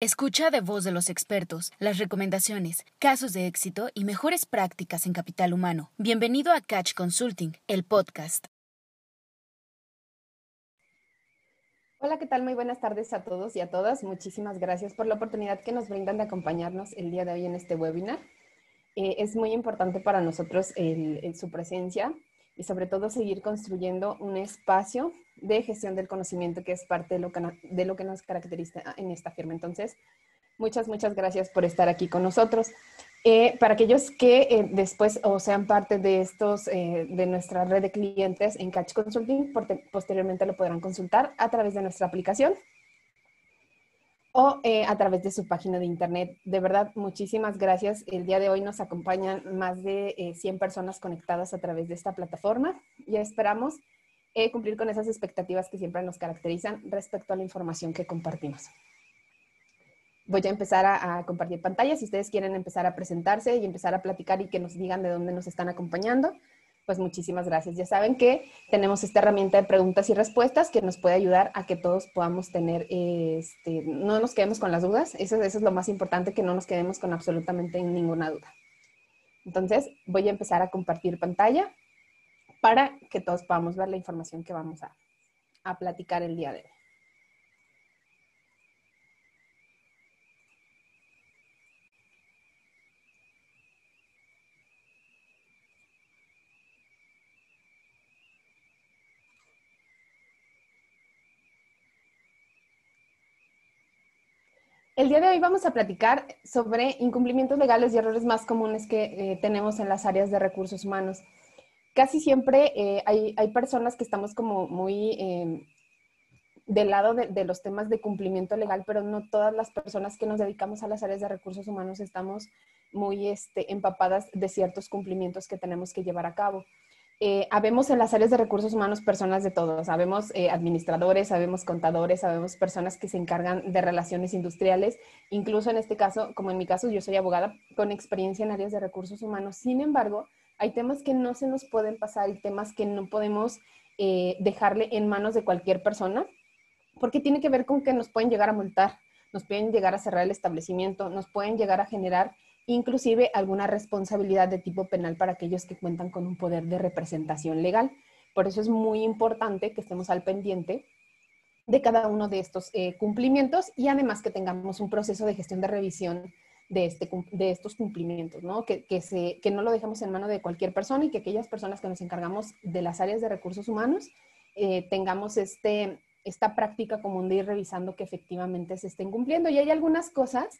Escucha de voz de los expertos las recomendaciones, casos de éxito y mejores prácticas en capital humano. Bienvenido a Catch Consulting, el podcast. Hola, ¿qué tal? Muy buenas tardes a todos y a todas. Muchísimas gracias por la oportunidad que nos brindan de acompañarnos el día de hoy en este webinar. Eh, es muy importante para nosotros su presencia y sobre todo seguir construyendo un espacio de gestión del conocimiento que es parte de lo que, de lo que nos caracteriza en esta firma. Entonces, muchas, muchas gracias por estar aquí con nosotros. Eh, para aquellos que eh, después o sean parte de estos, eh, de nuestra red de clientes en Catch Consulting, posteriormente lo podrán consultar a través de nuestra aplicación o a través de su página de internet. De verdad, muchísimas gracias. El día de hoy nos acompañan más de 100 personas conectadas a través de esta plataforma y esperamos cumplir con esas expectativas que siempre nos caracterizan respecto a la información que compartimos. Voy a empezar a, compartir pantalla. Si ustedes quieren empezar a presentarse y empezar a platicar y que nos digan de dónde nos están acompañando, pues muchísimas gracias. Ya saben que tenemos esta herramienta de preguntas y respuestas que nos puede ayudar a que todos podamos tener, este, no nos quedemos con las dudas. Eso, eso es lo más importante, que no nos quedemos con absolutamente ninguna duda. Entonces, voy a empezar a compartir pantalla para que todos podamos ver la información que vamos a, platicar el día de hoy. El día de hoy vamos a platicar sobre incumplimientos legales y errores más comunes que eh, tenemos en las áreas de recursos humanos casi siempre eh, hay, personas que estamos como muy eh, del lado de, los temas de cumplimiento legal, pero no todas las personas que nos dedicamos a las áreas de recursos humanos estamos muy este, empapadas de ciertos cumplimientos que tenemos que llevar a cabo. Eh, habemos en las áreas de recursos humanos personas de todos, sabemos administradores, sabemos contadores, sabemos personas que se encargan de relaciones industriales, incluso en este caso, como en mi caso, yo soy abogada con experiencia en áreas de recursos humanos. Sin embargo, hay temas que no se nos pueden pasar y temas que no podemos eh, dejarle en manos de cualquier persona, porque tiene que ver con que nos pueden llegar a multar, nos pueden llegar a cerrar el establecimiento, nos pueden llegar a generar inclusive alguna responsabilidad de tipo penal para aquellos que cuentan con un poder de representación legal. Por eso es muy importante que estemos al pendiente de cada uno de estos eh, cumplimientos y además que tengamos un proceso de gestión de revisión de, este, de estos cumplimientos, ¿no? Que, que, se, que no lo dejamos en mano de cualquier persona y que aquellas personas que nos encargamos de las áreas de recursos humanos eh, tengamos este, esta práctica común de ir revisando que efectivamente se estén cumpliendo. Y hay algunas cosas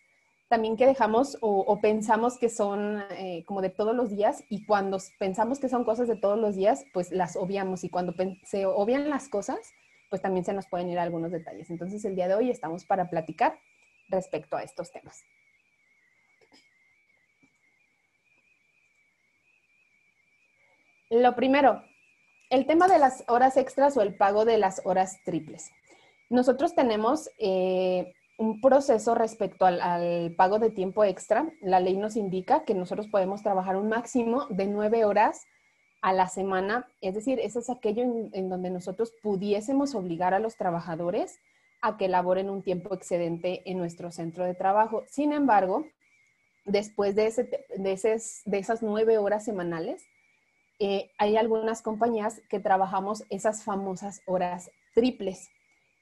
también que dejamos o, pensamos que son eh, como de todos los días y cuando pensamos que son cosas de todos los días, pues las obviamos y cuando se obvian las cosas, pues también se nos pueden ir algunos detalles. Entonces el día de hoy estamos para platicar respecto a estos temas. Lo primero, el tema de las horas extras o el pago de las horas triples. Nosotros tenemos eh, un proceso respecto al, pago de tiempo extra. La ley nos indica que nosotros podemos trabajar un máximo de nueve horas a la semana. Es decir, eso es aquello en, donde nosotros pudiésemos obligar a los trabajadores a que elaboren un tiempo excedente en nuestro centro de trabajo. Sin embargo, después de, de esas nueve horas semanales, eh, hay algunas compañías que trabajamos esas famosas horas triples.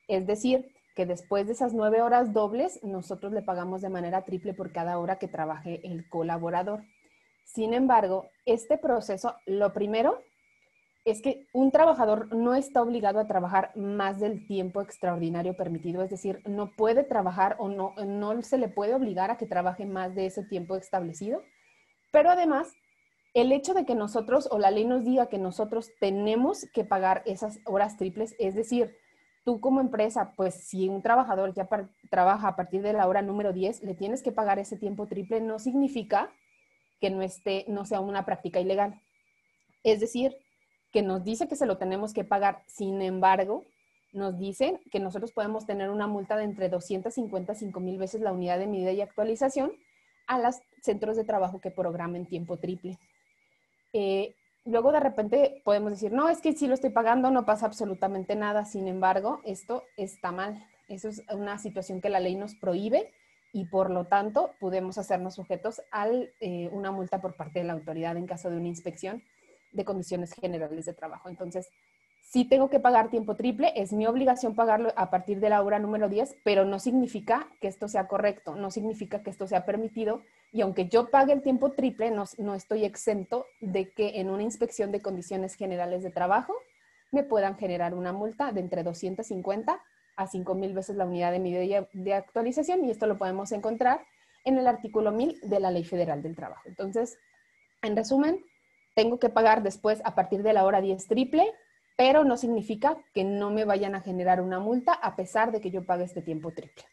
Es decir, que después de esas nueve horas dobles, nosotros le pagamos de manera triple por cada hora que trabaje el colaborador. Sin embargo, este proceso, lo primero es que un trabajador no está obligado a trabajar más del tiempo extraordinario permitido, es decir, no puede trabajar o no, no se le puede obligar a que trabaje más de ese tiempo establecido, pero además el hecho de que nosotros o la ley nos diga que nosotros tenemos que pagar esas horas triples, es decir, tú como empresa, pues si un trabajador ya trabaja a partir de la hora número 10, le tienes que pagar ese tiempo triple, no significa que no, esté, no sea una práctica ilegal. Es decir, que nos dice que se lo tenemos que pagar, sin embargo, nos dicen que nosotros podemos tener una multa de entre 250 y 5 mil veces la unidad de medida y actualización a los centros de trabajo que programen tiempo triple. Eh, luego de repente podemos decir, no, es que si lo estoy pagando no pasa absolutamente nada. Sin embargo, esto está mal. Eso es una situación que la ley nos prohíbe y por lo tanto podemos hacernos sujetos a eh, una multa por parte de la autoridad en caso de una inspección de condiciones generales de trabajo. Entonces, si tengo que pagar tiempo triple, es mi obligación pagarlo a partir de la hora número 10, pero no significa que esto sea correcto, no significa que esto sea permitido. Y aunque yo pague el tiempo triple, no, no estoy exento de que en una inspección de condiciones generales de trabajo me puedan generar una multa de entre 250 a 5 mil veces la unidad de medida de actualización y esto lo podemos encontrar en el artículo 1000 de la Ley Federal del Trabajo. Entonces, en resumen, tengo que pagar después a partir de la hora 10 triple pero no significa que no me vayan a generar una multa a pesar de que yo pague este tiempo triple.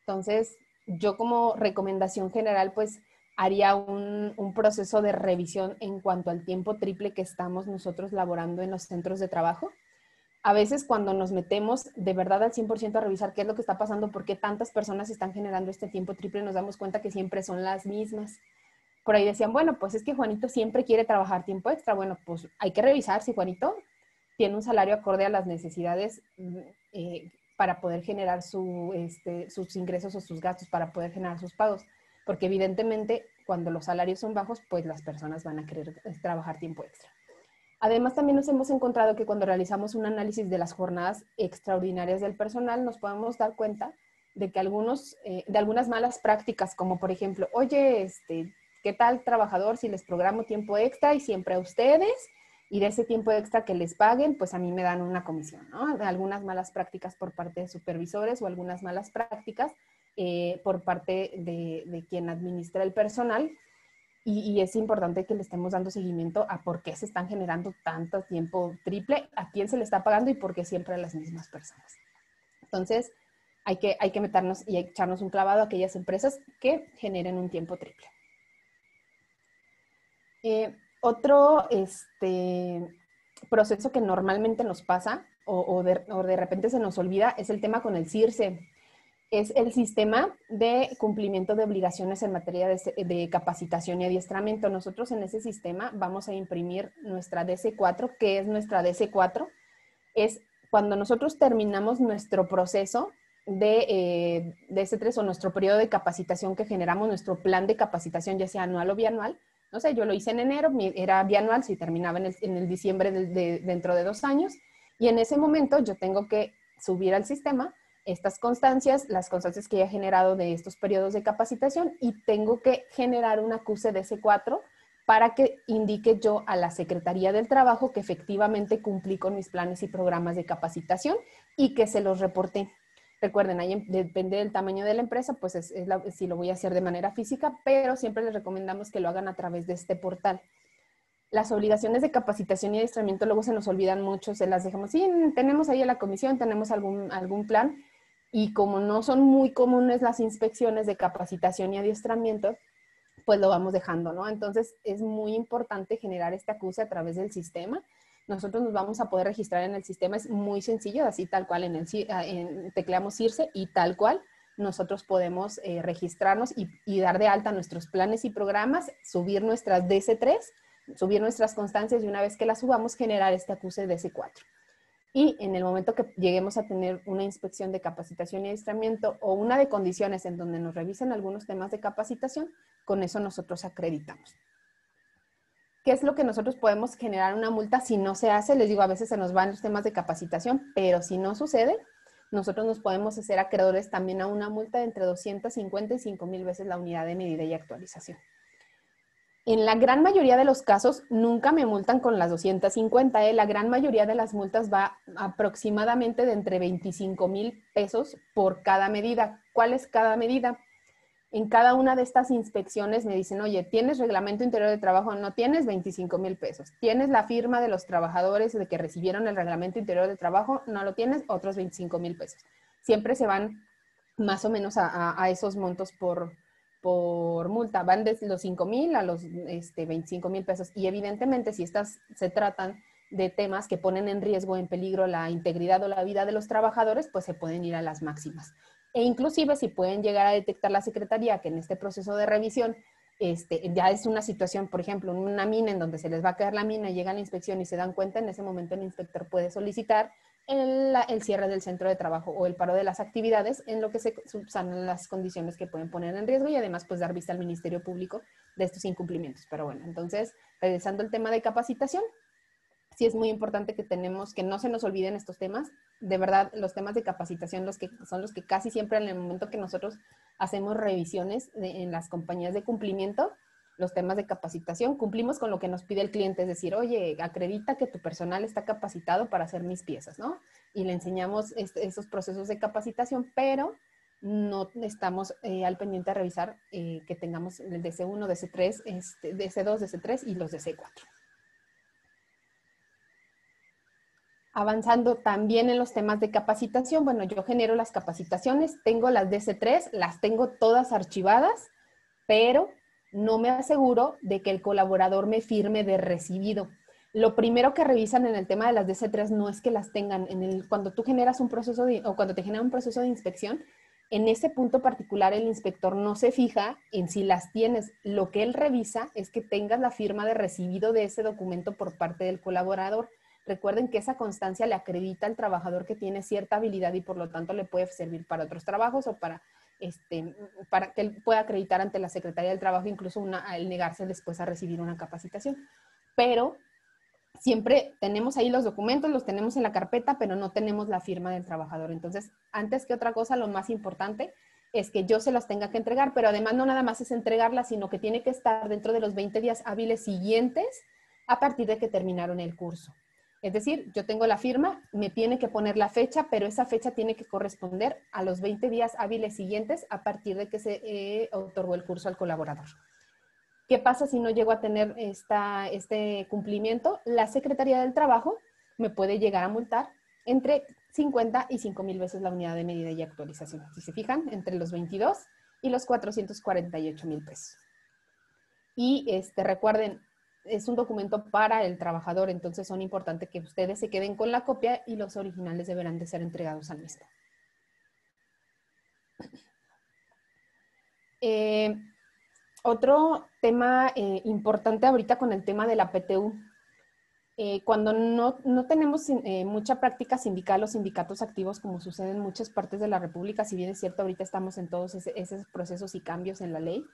Entonces, yo como recomendación general, pues haría un, proceso de revisión en cuanto al tiempo triple que estamos nosotros laborando en los centros de trabajo. A veces cuando nos metemos de verdad al 100% a revisar qué es lo que está pasando, por qué tantas personas están generando este tiempo triple, nos damos cuenta que siempre son las mismas por ahí decían, bueno, pues es que Juanito siempre quiere trabajar tiempo extra. Bueno, pues hay que revisar si Juanito tiene un salario acorde a las necesidades mm, eh, para poder generar este, sus ingresos o sus gastos, para poder generar sus pagos. Porque evidentemente cuando los salarios son bajos, pues las personas van a querer eh, trabajar tiempo extra. Además, también nos hemos encontrado que cuando realizamos un análisis de las jornadas extraordinarias del personal, nos podemos dar cuenta de que algunos, eh, de algunas malas prácticas, como por ejemplo, oye, este, ¿Qué tal trabajador si les programo tiempo extra y siempre a ustedes? Y de ese tiempo extra que les paguen, pues a mí me dan una comisión, ¿no? Algunas malas prácticas por parte de supervisores o algunas malas prácticas eh, por parte de, quien administra el personal. Y, es importante que le estemos dando seguimiento a por qué se están generando tanto tiempo triple, a quién se le está pagando y por qué siempre a las mismas personas. Entonces, hay que, hay que meternos y echarnos un clavado a aquellas empresas que generen un tiempo triple. Eh, otro este, proceso que normalmente nos pasa o, de, repente se nos olvida es el tema con el CIRSE. Es el sistema de cumplimiento de obligaciones en materia de, de, capacitación y adiestramiento. Nosotros en ese sistema vamos a imprimir nuestra DC4. ¿Qué es nuestra DC4? Es cuando nosotros terminamos nuestro proceso de eh, DC3 o nuestro periodo de capacitación que generamos, nuestro plan de capacitación, ya sea anual o bianual, no sé, yo lo hice en enero, era bianual, si terminaba en el, diciembre de, dentro de dos años, y en ese momento yo tengo que subir al sistema estas constancias, las constancias que he generado de estos periodos de capacitación, y tengo que generar una QCDC4 para que indique yo a la Secretaría del Trabajo que efectivamente cumplí con mis planes y programas de capacitación y que se los reporté. Recuerden, ahí depende del tamaño de la empresa, pues es, si lo voy a hacer de manera física, pero siempre les recomendamos que lo hagan a través de este portal. Las obligaciones de capacitación y adiestramiento luego se nos olvidan mucho, se las dejamos, sí, tenemos ahí a la comisión, tenemos algún, algún plan, y como no son muy comunes las inspecciones de capacitación y adiestramiento, pues lo vamos dejando, ¿no? Entonces es muy importante generar este acuse a través del sistema nosotros nos vamos a poder registrar en el sistema. Es muy sencillo, así tal cual en el ah, en, tecleamos irse y tal cual nosotros podemos eh, registrarnos y, dar de alta nuestros planes y programas, subir nuestras DC3, subir nuestras constancias y una vez que las subamos generar este acuse DC4. Y en el momento que lleguemos a tener una inspección de capacitación y adiestramiento o una de condiciones en donde nos revisen algunos temas de capacitación, con eso nosotros acreditamos. ¿Qué es lo que nosotros podemos generar una multa si no se hace? Les digo, a veces se nos van los temas de capacitación, pero si no sucede, nosotros nos podemos hacer acreedores también a una multa de entre 250 y 5 mil veces la unidad de medida y actualización. En la gran mayoría de los casos, nunca me multan con las 250. ¿eh? La gran mayoría de las multas va aproximadamente de entre 25 mil pesos por cada medida. ¿Cuál es cada medida? En cada una de estas inspecciones me dicen, oye, ¿tienes reglamento interior de trabajo? No tienes 25 mil pesos. ¿Tienes la firma de los trabajadores de que recibieron el reglamento interior de trabajo? No lo tienes, otros 25 mil pesos. Siempre se van más o menos a, esos montos por, por multa. Van desde los 5 mil a los este, 25 mil pesos. Y evidentemente si estas se tratan de temas que ponen en riesgo, en peligro la integridad o la vida de los trabajadores, pues se pueden ir a las máximas e inclusive si pueden llegar a detectar la Secretaría que en este proceso de revisión este, ya es una situación, por ejemplo, una mina en donde se les va a quedar la mina, llega la inspección y se dan cuenta, en ese momento el inspector puede solicitar el, el, cierre del centro de trabajo o el paro de las actividades en lo que se subsanan las condiciones que pueden poner en riesgo y además pues dar vista al Ministerio Público de estos incumplimientos. Pero bueno, entonces, regresando al tema de capacitación, sí es muy importante que tenemos, que no se nos olviden estos temas. De verdad, los temas de capacitación los que, son los que casi siempre en el momento que nosotros hacemos revisiones en las compañías de cumplimiento, los temas de capacitación, cumplimos con lo que nos pide el cliente, es decir, oye, acredita que tu personal está capacitado para hacer mis piezas, ¿no? Y le enseñamos esos procesos de capacitación, pero no estamos eh, al pendiente de revisar eh, que tengamos el DC1, DC3, este, DC2, DC3 y los DC4. Avanzando también en los temas de capacitación, bueno, yo genero las capacitaciones, tengo las DC3, las tengo todas archivadas, pero no me aseguro de que el colaborador me firme de recibido. Lo primero que revisan en el tema de las DC3 no es que las tengan en el, cuando tú generas un proceso de, o cuando te genera un proceso de inspección, en ese punto particular el inspector no se fija en si las tienes. Lo que él revisa es que tengas la firma de recibido de ese documento por parte del colaborador. Recuerden que esa constancia le acredita al trabajador que tiene cierta habilidad y por lo tanto le puede servir para otros trabajos o para este, para que él pueda acreditar ante la Secretaría del Trabajo, incluso una, el negarse después a recibir una capacitación. Pero siempre tenemos ahí los documentos, los tenemos en la carpeta, pero no tenemos la firma del trabajador. Entonces, antes que otra cosa, lo más importante es que yo se las tenga que entregar, pero además no nada más es entregarlas, sino que tiene que estar dentro de los 20 días hábiles siguientes a partir de que terminaron el curso. Es decir, yo tengo la firma, me tiene que poner la fecha, pero esa fecha tiene que corresponder a los 20 días hábiles siguientes a partir de que se eh, otorgó el curso al colaborador. ¿Qué pasa si no llego a tener esta, este cumplimiento? La Secretaría del Trabajo me puede llegar a multar entre 50 y 5 mil veces la unidad de medida y actualización. Si se fijan, entre los 22 y los 448 mil pesos. Y este, recuerden, es un documento para el trabajador, entonces son importantes que ustedes se queden con la copia y los originales deberán de ser entregados al mismo. Eh, otro tema eh, importante ahorita con el tema de la PTU. Eh, cuando no, tenemos mucha práctica sindical o sindicatos activos, como sucede en muchas partes de la República, si bien es cierto, ahorita estamos en todos esos procesos y cambios en la ley,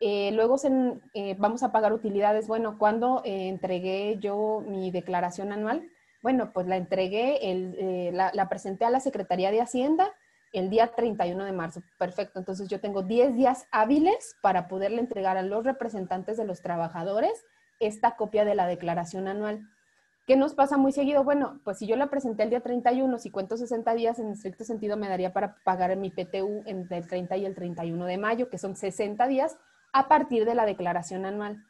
eh, luego eh, vamos a pagar utilidades. Bueno, ¿cuándo eh, entregué yo mi declaración anual? Bueno, pues la entregué, la, presenté a la Secretaría de Hacienda el día 31 de marzo. Perfecto, entonces yo tengo 10 días hábiles para poderle entregar a los representantes de los trabajadores esta copia de la declaración anual. ¿Qué nos pasa muy seguido? Bueno, pues si yo la presenté el día 31, si cuento 60 días, en estricto sentido me daría para pagar mi PTU entre el 30 y el 31 de mayo, que son 60 días, a partir de la declaración anual.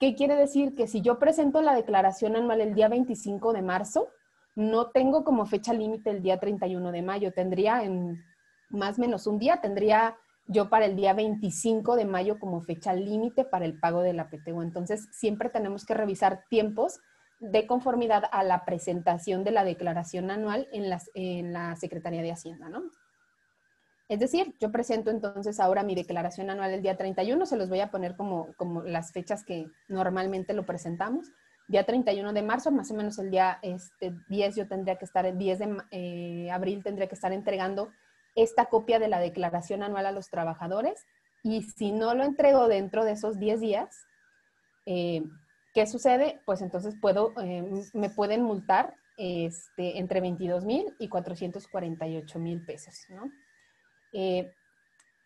¿Qué quiere decir? Que si yo presento la declaración anual el día 25 de marzo, no tengo como fecha límite el día 31 de mayo, tendría en más o menos un día, tendría yo para el día 25 de mayo como fecha límite para el pago de la PTU. Entonces, siempre tenemos que revisar tiempos de conformidad a la presentación de la declaración anual en, la Secretaría de Hacienda, ¿no? Es decir, yo presento entonces ahora mi declaración anual el día 31, se los voy a poner como, como las fechas que normalmente lo presentamos. Día 31 de marzo, más o menos el día este, 10 yo tendría que estar, el 10 de eh, abril tendría que estar entregando esta copia de la declaración anual a los trabajadores. Y si no lo entrego dentro de esos 10 días, eh, ¿qué sucede? Pues entonces puedo, eh, me pueden multar este, entre 22 mil y 448 mil pesos, ¿no? Eh,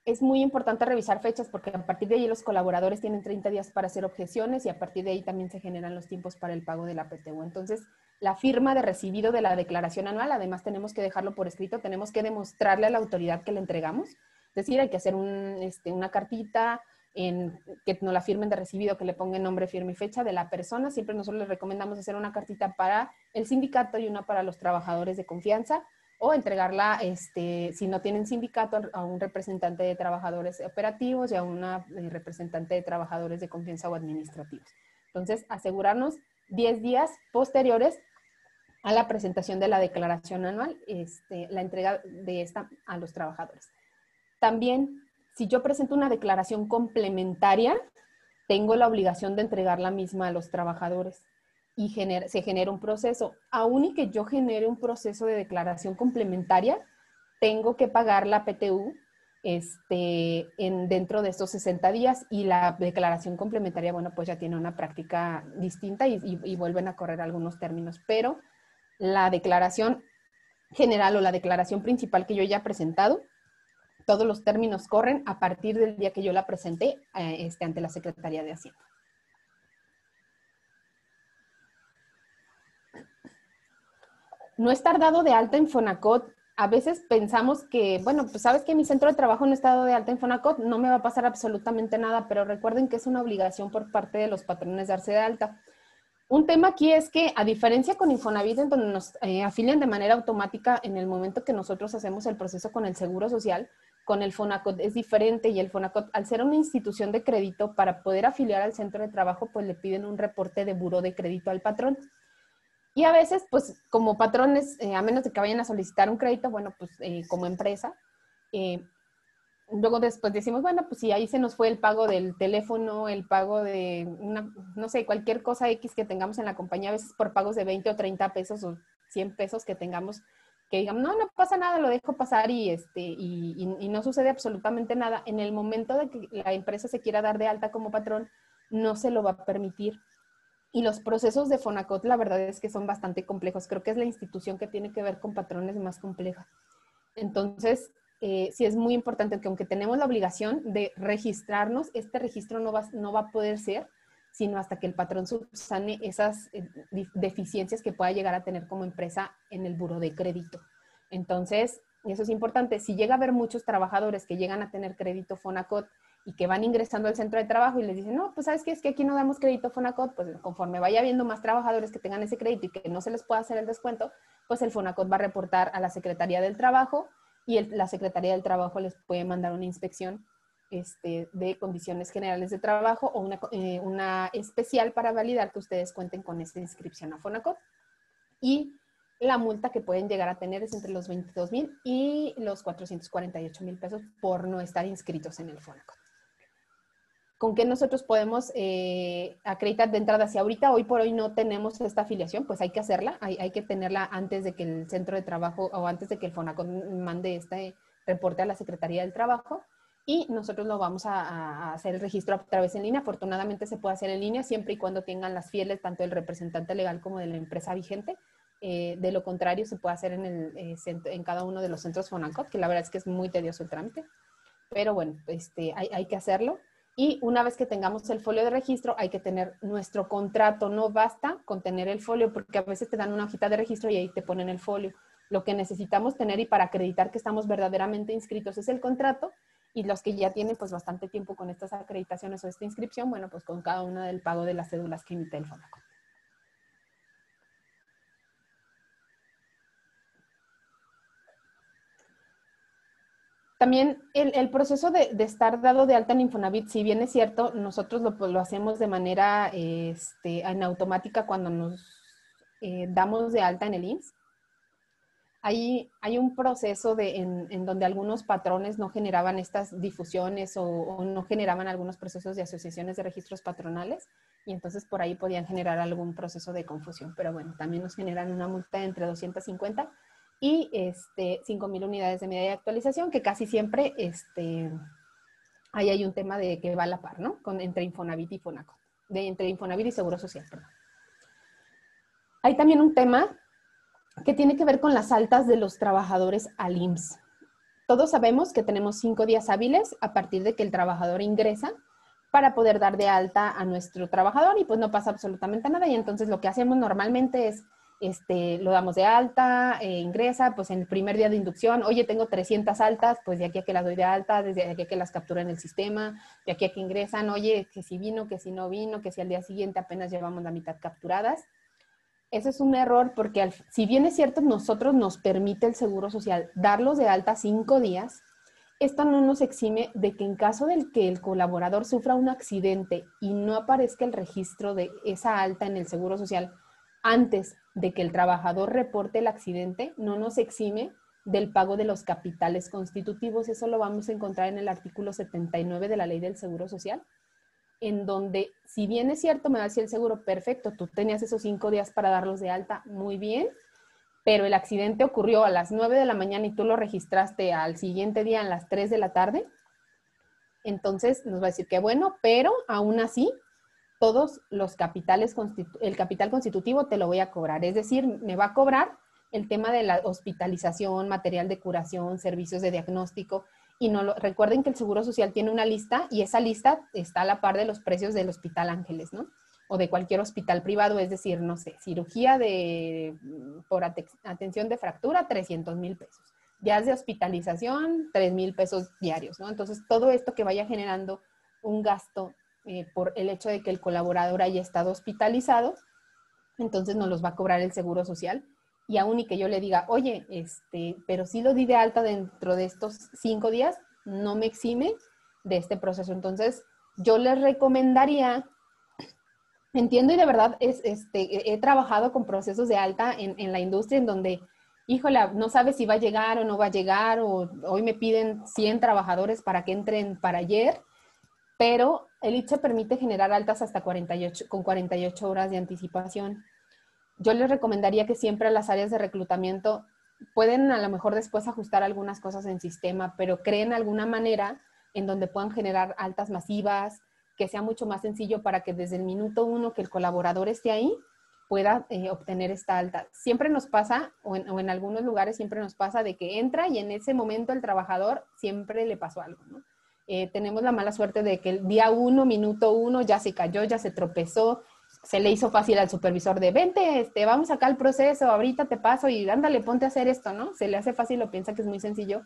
es muy importante revisar fechas porque a partir de ahí los colaboradores tienen 30 días para hacer objeciones y a partir de ahí también se generan los tiempos para el pago de la PTU. Entonces, la firma de recibido de la declaración anual, además tenemos que dejarlo por escrito, tenemos que demostrarle a la autoridad que le entregamos. Es decir, hay que hacer este, una cartita en, que nos la firmen de recibido, que le pongan nombre, firma y fecha de la persona. Siempre nosotros les recomendamos hacer una cartita para el sindicato y una para los trabajadores de confianza o entregarla, este, si no tienen sindicato, a un representante de trabajadores operativos y a una eh, representante de trabajadores de confianza o administrativos. Entonces, asegurarnos 10 días posteriores a la presentación de la declaración anual, este, la entrega de esta a los trabajadores. También, si yo presento una declaración complementaria, tengo la obligación de entregar la misma a los trabajadores. Y se genera un proceso. Aún y que yo genere un proceso de declaración complementaria, tengo que pagar la PTU este, en, dentro de estos 60 días y la declaración complementaria, bueno, pues ya tiene una práctica distinta y, vuelven a correr algunos términos, pero la declaración general o la declaración principal que yo ya he presentado, todos los términos corren a partir del día que yo la presenté eh, este, ante la Secretaría de Hacienda. No estar dado de alta en Fonacot a veces pensamos que, bueno, pues sabes que mi centro de trabajo no está dado de alta en Fonacot, no me va a pasar absolutamente nada, pero recuerden que es una obligación por parte de los patrones darse de alta. Un tema aquí es que, a diferencia con Infonavit, en donde nos eh, afilian de manera automática en el momento que nosotros hacemos el proceso con el Seguro Social, con el Fonacot es diferente y el Fonacot, al ser una institución de crédito, para poder afiliar al centro de trabajo, pues le piden un reporte de buro de crédito al patrón. Y a veces, pues como patrones, eh, a menos de que vayan a solicitar un crédito, bueno, pues eh, como empresa, eh, luego después decimos, bueno, pues si ahí se nos fue el pago del teléfono, el pago de una, no sé, cualquier cosa X que tengamos en la compañía, a veces por pagos de 20 o 30 pesos o 100 pesos que tengamos, que digan, no, no pasa nada, lo dejo pasar y, este, y, y no sucede absolutamente nada. En el momento de que la empresa se quiera dar de alta como patrón, no se lo va a permitir y los procesos de Fonacot, la verdad es que son bastante complejos. Creo que es la institución que tiene que ver con patrones más complejas. Entonces, eh, sí es muy importante que aunque tenemos la obligación de registrarnos, este registro no va, no va a poder ser sino hasta que el patrón subsane esas eh, deficiencias que pueda llegar a tener como empresa en el buro de crédito. Entonces, eso es importante. Si llega a haber muchos trabajadores que llegan a tener crédito Fonacot y que van ingresando al centro de trabajo y les dicen, no, pues sabes qué, es que aquí no damos crédito Fonacot, pues conforme vaya habiendo más trabajadores que tengan ese crédito y que no se les pueda hacer el descuento, pues el Fonacot va a reportar a la Secretaría del Trabajo y la Secretaría del Trabajo les puede mandar una inspección este, de condiciones generales de trabajo o una, eh, una especial para validar que ustedes cuenten con esta inscripción a Fonacot. Y la multa que pueden llegar a tener es entre los 22 mil y los 448 mil pesos por no estar inscritos en el Fonacot con qué nosotros podemos eh, acreditar de entrada. Si ahorita, hoy por hoy, no tenemos esta afiliación, pues hay que hacerla, hay, que tenerla antes de que el centro de trabajo o antes de que el FONACON mande este reporte a la Secretaría del Trabajo y nosotros lo vamos a, hacer el registro a través en línea. Afortunadamente se puede hacer en línea siempre y cuando tengan las fieles tanto del representante legal como de la empresa vigente. Eh, de lo contrario, se puede hacer en, el, eh, en cada uno de los centros FONACOT, que la verdad es que es muy tedioso el trámite. Pero bueno, este, hay que hacerlo. Y una vez que tengamos el folio de registro, hay que tener nuestro contrato. No basta con tener el folio, porque a veces te dan una hojita de registro y ahí te ponen el folio. Lo que necesitamos tener y para acreditar que estamos verdaderamente inscritos es el contrato. Y los que ya tienen pues bastante tiempo con estas acreditaciones o esta inscripción, bueno, pues con cada una del pago de las cédulas que emite el Fonacot. También el, proceso de, estar dado de alta en Infonavit, si bien es cierto, nosotros lo, pues, hacemos de manera este, en automática cuando nos eh, damos de alta en el IMSS. Hay, hay un proceso de, en, donde algunos patrones no generaban estas difusiones o, no generaban algunos procesos de asociaciones de registros patronales y entonces por ahí podían generar algún proceso de confusión. Pero bueno, también nos generan una multa entre 250 y este, 5.000 unidades de medida de actualización, que casi siempre este, ahí hay un tema de que va a la par, ¿no? Con, entre Infonavit y Fonaco, de, entre Infonavit y Seguro Social. Hay también un tema que tiene que ver con las altas de los trabajadores al IMSS. Todos sabemos que tenemos cinco días hábiles a partir de que el trabajador ingresa para poder dar de alta a nuestro trabajador y pues no pasa absolutamente nada. Y entonces lo que hacemos normalmente es este, lo damos de alta, eh, ingresa, pues en el primer día de inducción, oye, tengo 300 altas, pues de aquí a que las doy de alta, desde aquí a que las captura en el sistema, de aquí a que ingresan, oye, que si vino, que si no vino, que si al día siguiente apenas llevamos la mitad capturadas. Ese es un error porque si bien es cierto, nosotros nos permite el Seguro Social darlos de alta cinco días, esto no nos exime de que en caso del que el colaborador sufra un accidente y no aparezca el registro de esa alta en el Seguro Social, antes de que el trabajador reporte el accidente, no nos exime del pago de los capitales constitutivos. Eso lo vamos a encontrar en el artículo 79 de la Ley del Seguro Social. en donde, si bien es cierto, me va a decir el seguro, perfecto, tú tenías esos cinco días para darlos de alta, muy bien, pero el accidente ocurrió a las 9 de la mañana y tú lo registraste al siguiente día a las 3 de la tarde, entonces nos va a decir que bueno, pero aún así, todos los capitales, el capital constitutivo te lo voy a cobrar, es decir, me va a cobrar el tema de la hospitalización, material de curación, servicios de diagnóstico, y no lo, recuerden que el Seguro Social tiene una lista y esa lista está a la par de los precios del Hospital Ángeles, ¿no? o de cualquier hospital privado, es decir, no sé, cirugía de, por atención de fractura, 300 mil pesos. Días de hospitalización, 3 mil pesos diarios, ¿no? Entonces, todo esto que vaya generando un gasto eh, por el hecho de que el colaborador haya estado hospitalizado, entonces nos los va a cobrar el Seguro Social. Y aún y que yo le diga, oye, este, pero si lo di de alta dentro de estos cinco días, no me exime de este proceso. Entonces, yo les recomendaría Entiendo y de verdad es, este, he trabajado con procesos de alta en, la industria en donde, híjole, no sabes si va a llegar o no va a llegar, o hoy me piden 100 trabajadores para que entren para ayer, pero el ITSE permite generar altas hasta 48, con 48 horas de anticipación. Yo les recomendaría que siempre las áreas de reclutamiento pueden a lo mejor después ajustar algunas cosas en sistema, pero creen alguna manera en donde puedan generar altas masivas, que sea mucho más sencillo para que desde el minuto uno que el colaborador esté ahí pueda eh, obtener esta alta. Siempre nos pasa, o en, algunos lugares siempre nos pasa, de que entra y en ese momento el trabajador siempre le pasó algo, ¿no? Eh, tenemos la mala suerte de que el día uno, minuto uno, ya se cayó, ya se tropezó, se le hizo fácil al supervisor de, vente, este, vamos acá al proceso, ahorita te paso y ándale, ponte a hacer esto, ¿no? Se le hace fácil o piensa que es muy sencillo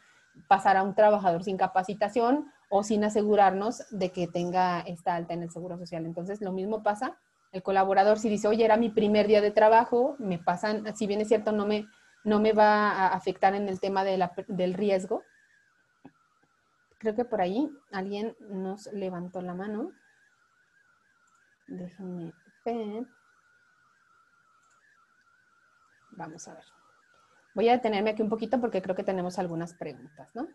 pasar a un trabajador sin capacitación o sin asegurarnos de que tenga esta alta en el Seguro Social. Entonces, lo mismo pasa, el colaborador si dice, oye, era mi primer día de trabajo, me pasan, si bien es cierto, no me, no me va a afectar en el tema del riesgo. Creo que por ahí alguien nos levantó la mano. Déjenme ver. Vamos a ver. Voy a detenerme aquí un poquito porque creo que tenemos algunas preguntas, ¿no?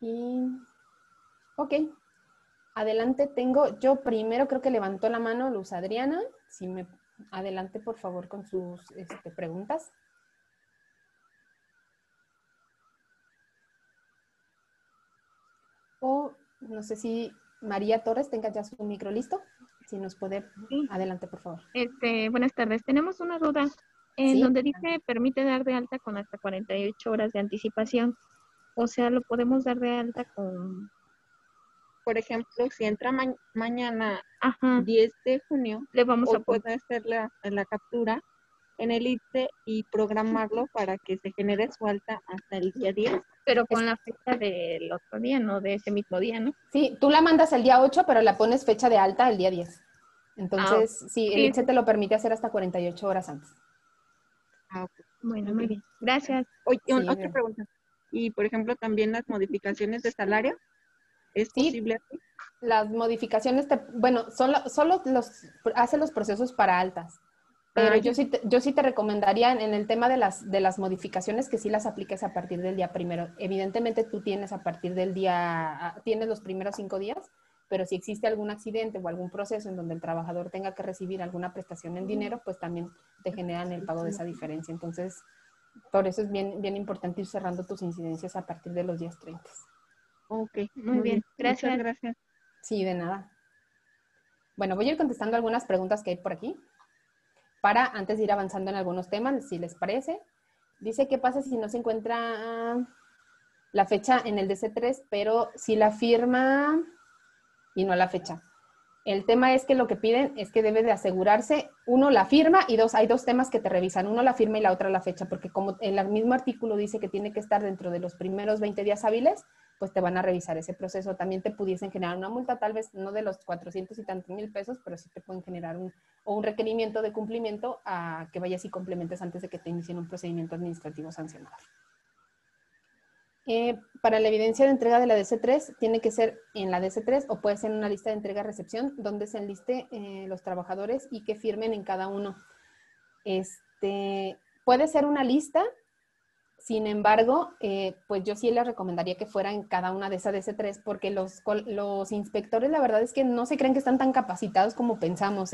Y, ok, adelante tengo, yo primero creo que levantó la mano Luz Adriana, si me, adelante por favor con sus este, preguntas. O no sé si María Torres tenga ya su micro listo, si nos puede, adelante por favor. Este, buenas tardes, tenemos una duda en donde dice permite dar de alta con hasta 48 horas de anticipación. O sea, lo podemos dar de alta con, por ejemplo, si entra mañana 10 de junio, le vamos a poder hacer la, captura en el ITE y programarlo para que se genere su alta hasta el día 10. Pero con la fecha del otro día, no de ese mismo día, ¿no? Sí, tú la mandas el día 8, pero la pones fecha de alta el día 10. Entonces, ah, sí, el ITE te lo permite hacer hasta 48 horas antes. Ah, Bueno, muy bien. Gracias. Oye, otra pregunta. Y, por ejemplo, también las modificaciones de salario. ¿Es posible? Las modificaciones, bueno, solo, solo los, hace los procesos para altas. Pero ah, yo, sí te, yo sí te recomendaría en el tema de las, de las modificaciones que sí las apliques a partir del día primero. Evidentemente tú tienes a partir del día, tienes los primeros cinco días, pero si existe algún accidente o algún proceso en donde el trabajador tenga que recibir alguna prestación en dinero, pues también te generan el pago de esa diferencia. Entonces, por eso es bien, bien importante ir cerrando tus incidencias a partir de los días 30. Ok, muy, bien. Gracias. gracias. Sí, de nada. Bueno, voy a ir contestando algunas preguntas que hay por aquí para antes de ir avanzando en algunos temas, si les parece. Dice, ¿qué pasa si no se encuentra la fecha en el DC3, pero si la firma y no la fecha? El tema es que lo que piden es que debe de asegurarse, uno, la firma y dos, hay dos temas que te revisan, uno la firma y la otra la fecha, porque como el mismo artículo dice que tiene que estar dentro de los primeros 20 días hábiles, pues te van a revisar ese proceso. También te pudiesen generar una multa, tal vez no de los 400 y tantos mil pesos, pero sí te pueden generar un, o un requerimiento de cumplimiento a que vayas y complementes antes de que te inicien un procedimiento administrativo sancionado. Eh, para la evidencia de entrega de la DC3, tiene que ser en la DC3 o puede ser en una lista de entrega-recepción donde se enliste eh, los trabajadores y que firmen en cada uno. Este, puede ser una lista Sin embargo, eh, pues yo sí les recomendaría que fuera en cada una de esas DC3 porque los, los inspectores la verdad es que no se creen que están tan capacitados como pensamos.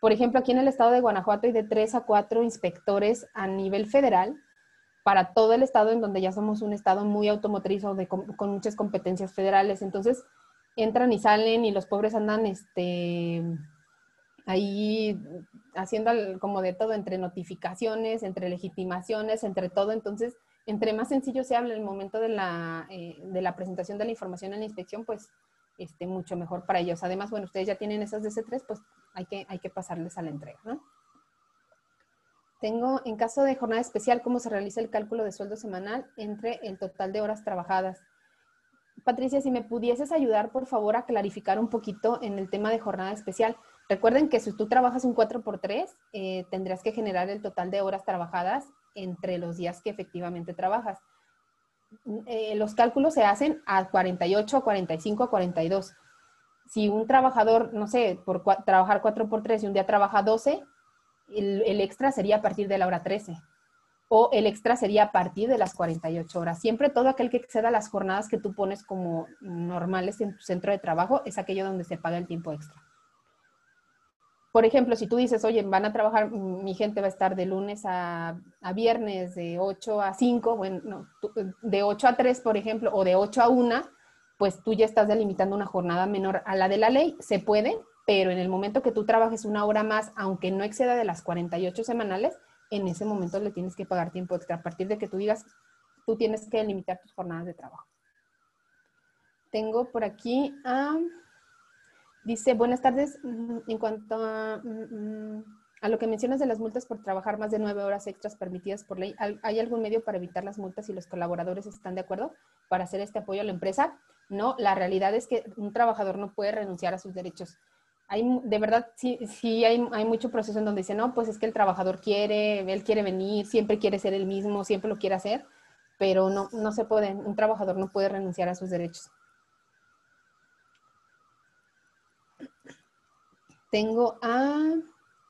Por ejemplo, aquí en el estado de Guanajuato hay de tres a cuatro inspectores a nivel federal para todo el estado en donde ya somos un estado muy automotriz o con, muchas competencias federales. Entonces, entran y salen y los pobres andan este, ahí haciendo como de todo, entre notificaciones, entre legitimaciones, entre todo. Entonces, entre más sencillo se el momento de la, eh, de la presentación de la información en la inspección, pues este, mucho mejor para ellos. Además, bueno, ustedes ya tienen esas DC3, pues hay que, hay que pasarles a la entrega, ¿no? Tengo, en caso de jornada especial, cómo se realiza el cálculo de sueldo semanal entre el total de horas trabajadas. Patricia, si me pudieses ayudar, por favor, a clarificar un poquito en el tema de jornada especial. Recuerden que si tú trabajas un 4x3, eh, tendrás que generar el total de horas trabajadas entre los días que efectivamente trabajas. Eh, los cálculos se hacen a 48, a 45, a 42. Si un trabajador, no sé, por trabajar 4x3 y un día trabaja 12, el, extra sería a partir de la hora 13. O el extra sería a partir de las 48 horas. Siempre todo aquel que exceda las jornadas que tú pones como normales en tu centro de trabajo es aquello donde se paga el tiempo extra por ejemplo, si tú dices, oye, van a trabajar, mi gente va a estar de lunes a, viernes, de 8 a 5, bueno, de 8 a 3, por ejemplo, o de 8 a 1, pues tú ya estás delimitando una jornada menor a la de la ley, se puede, pero en el momento que tú trabajes una hora más, aunque no exceda de las 48 semanales, en ese momento le tienes que pagar tiempo extra. A partir de que tú digas, tú tienes que limitar tus jornadas de trabajo. Tengo por aquí a... Dice, buenas tardes. Mm, en cuanto mm, mm, a, lo que mencionas de las multas por trabajar más de nueve horas extras permitidas por ley, ¿hay algún medio para evitar las multas y los colaboradores están de acuerdo para hacer este apoyo a la empresa? No, la realidad es que un trabajador no puede renunciar a sus derechos. Hay, de verdad, sí, sí hay, hay mucho proceso en donde dice, no, pues es que el trabajador quiere, él quiere venir, siempre quiere ser el mismo, siempre lo quiere hacer, pero no, no se puede, un trabajador no puede renunciar a sus derechos. Tengo a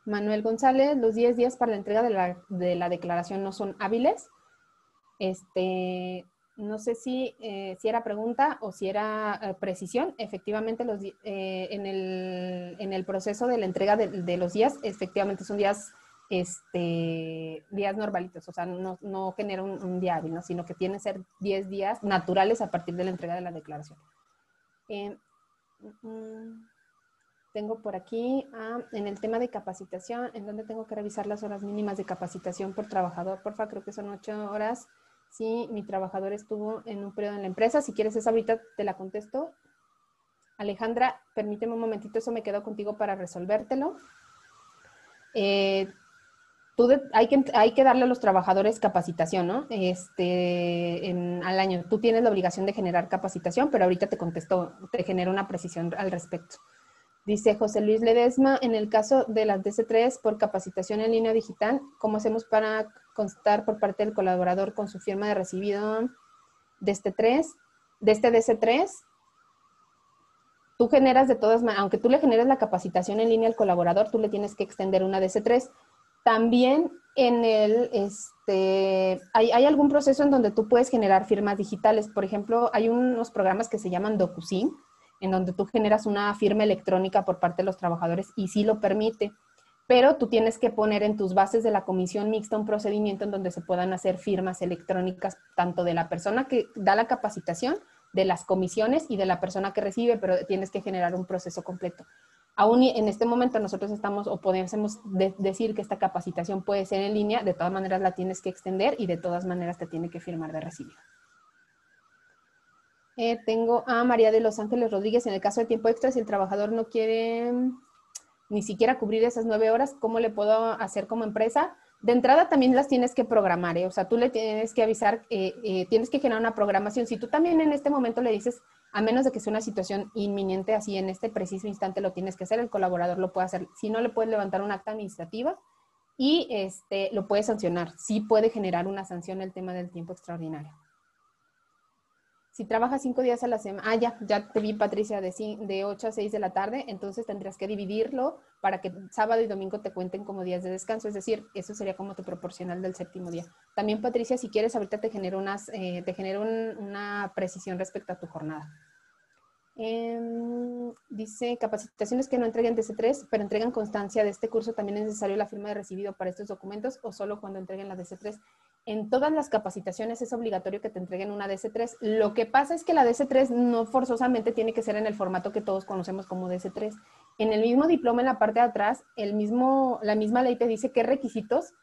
Manuel González, los 10 días para la entrega de la, declaración no son hábiles. Este, no sé si, eh, si era pregunta o si era eh, precisión. Efectivamente, los, eh, en, el, proceso de la entrega de, los días, efectivamente son días, este, días normalitos, o sea, no, no genera un, día hábil, sino que tienen que ser 10 días naturales a partir de la entrega de la declaración. Mm, tengo por aquí ah, en el tema de capacitación, en donde tengo que revisar las horas mínimas de capacitación por trabajador. Porfa, creo que son ocho horas. Si mi trabajador estuvo en un periodo en la empresa, si quieres esa ahorita te la contesto. Alejandra, permíteme un momentito, eso me quedó contigo para resolvértelo. Eh, tú hay, que, hay que darle a los trabajadores capacitación, ¿no? Este, al año. Tú tienes la obligación de generar capacitación, pero ahorita te contesto, te genero una precisión al respecto. Dice José Luis Ledesma, en el caso de las DC3 por capacitación en línea digital, ¿cómo hacemos para constar por parte del colaborador con su firma de recibido de este 3, de este DC3? Tú generas de todas maneras, aunque tú le generes la capacitación en línea al colaborador, tú le tienes que extender una DC3. También en el, este, hay, hay algún proceso en donde tú puedes generar firmas digitales. Por ejemplo, hay unos programas que se llaman DocuSign, en donde tú generas una firma electrónica por parte de los trabajadores y sí lo permite, pero tú tienes que poner en tus bases de la comisión mixta un procedimiento en donde se puedan hacer firmas electrónicas tanto de la persona que da la capacitación, de las comisiones y de la persona que recibe, pero tienes que generar un proceso completo. Aún en este momento nosotros estamos o podemos decir que esta capacitación puede ser en línea, de todas maneras la tienes que extender y de todas maneras te tiene que firmar de recibido. Eh, tengo a María de Los Ángeles Rodríguez. En el caso de tiempo extra, si el trabajador no quiere ni siquiera cubrir esas nueve horas, ¿cómo le puedo hacer como empresa? De entrada también las tienes que programar, ¿eh? o sea, tú le tienes que avisar, eh, tienes que generar una programación. Si tú también en este momento le dices, a menos de que sea una situación inminente, así en este preciso instante lo tienes que hacer, el colaborador lo puede hacer. Si no, le puedes levantar un acta administrativa y este, lo puedes sancionar. Sí puede generar una sanción el tema del tiempo extraordinario. Si trabajas cinco días a la semana, ah, ya, ya te vi, Patricia, de, de 8 a 6 de la tarde, entonces tendrías que dividirlo para que sábado y domingo te cuenten como días de descanso, es decir, eso sería como tu proporcional del séptimo día. También, Patricia, si quieres, ahorita te genero, unas, eh, te genero una precisión respecto a tu jornada. Em, dice, capacitaciones que no entreguen DC3, pero entregan constancia de este curso, ¿también es necesario la firma de recibido para estos documentos o solo cuando entreguen la DC3? En todas las capacitaciones es obligatorio que te entreguen una DC3. Lo que pasa es que la DC3 no forzosamente tiene que ser en el formato que todos conocemos como DC3. En el mismo diploma, en la parte de atrás, el mismo, la misma ley te dice qué requisitos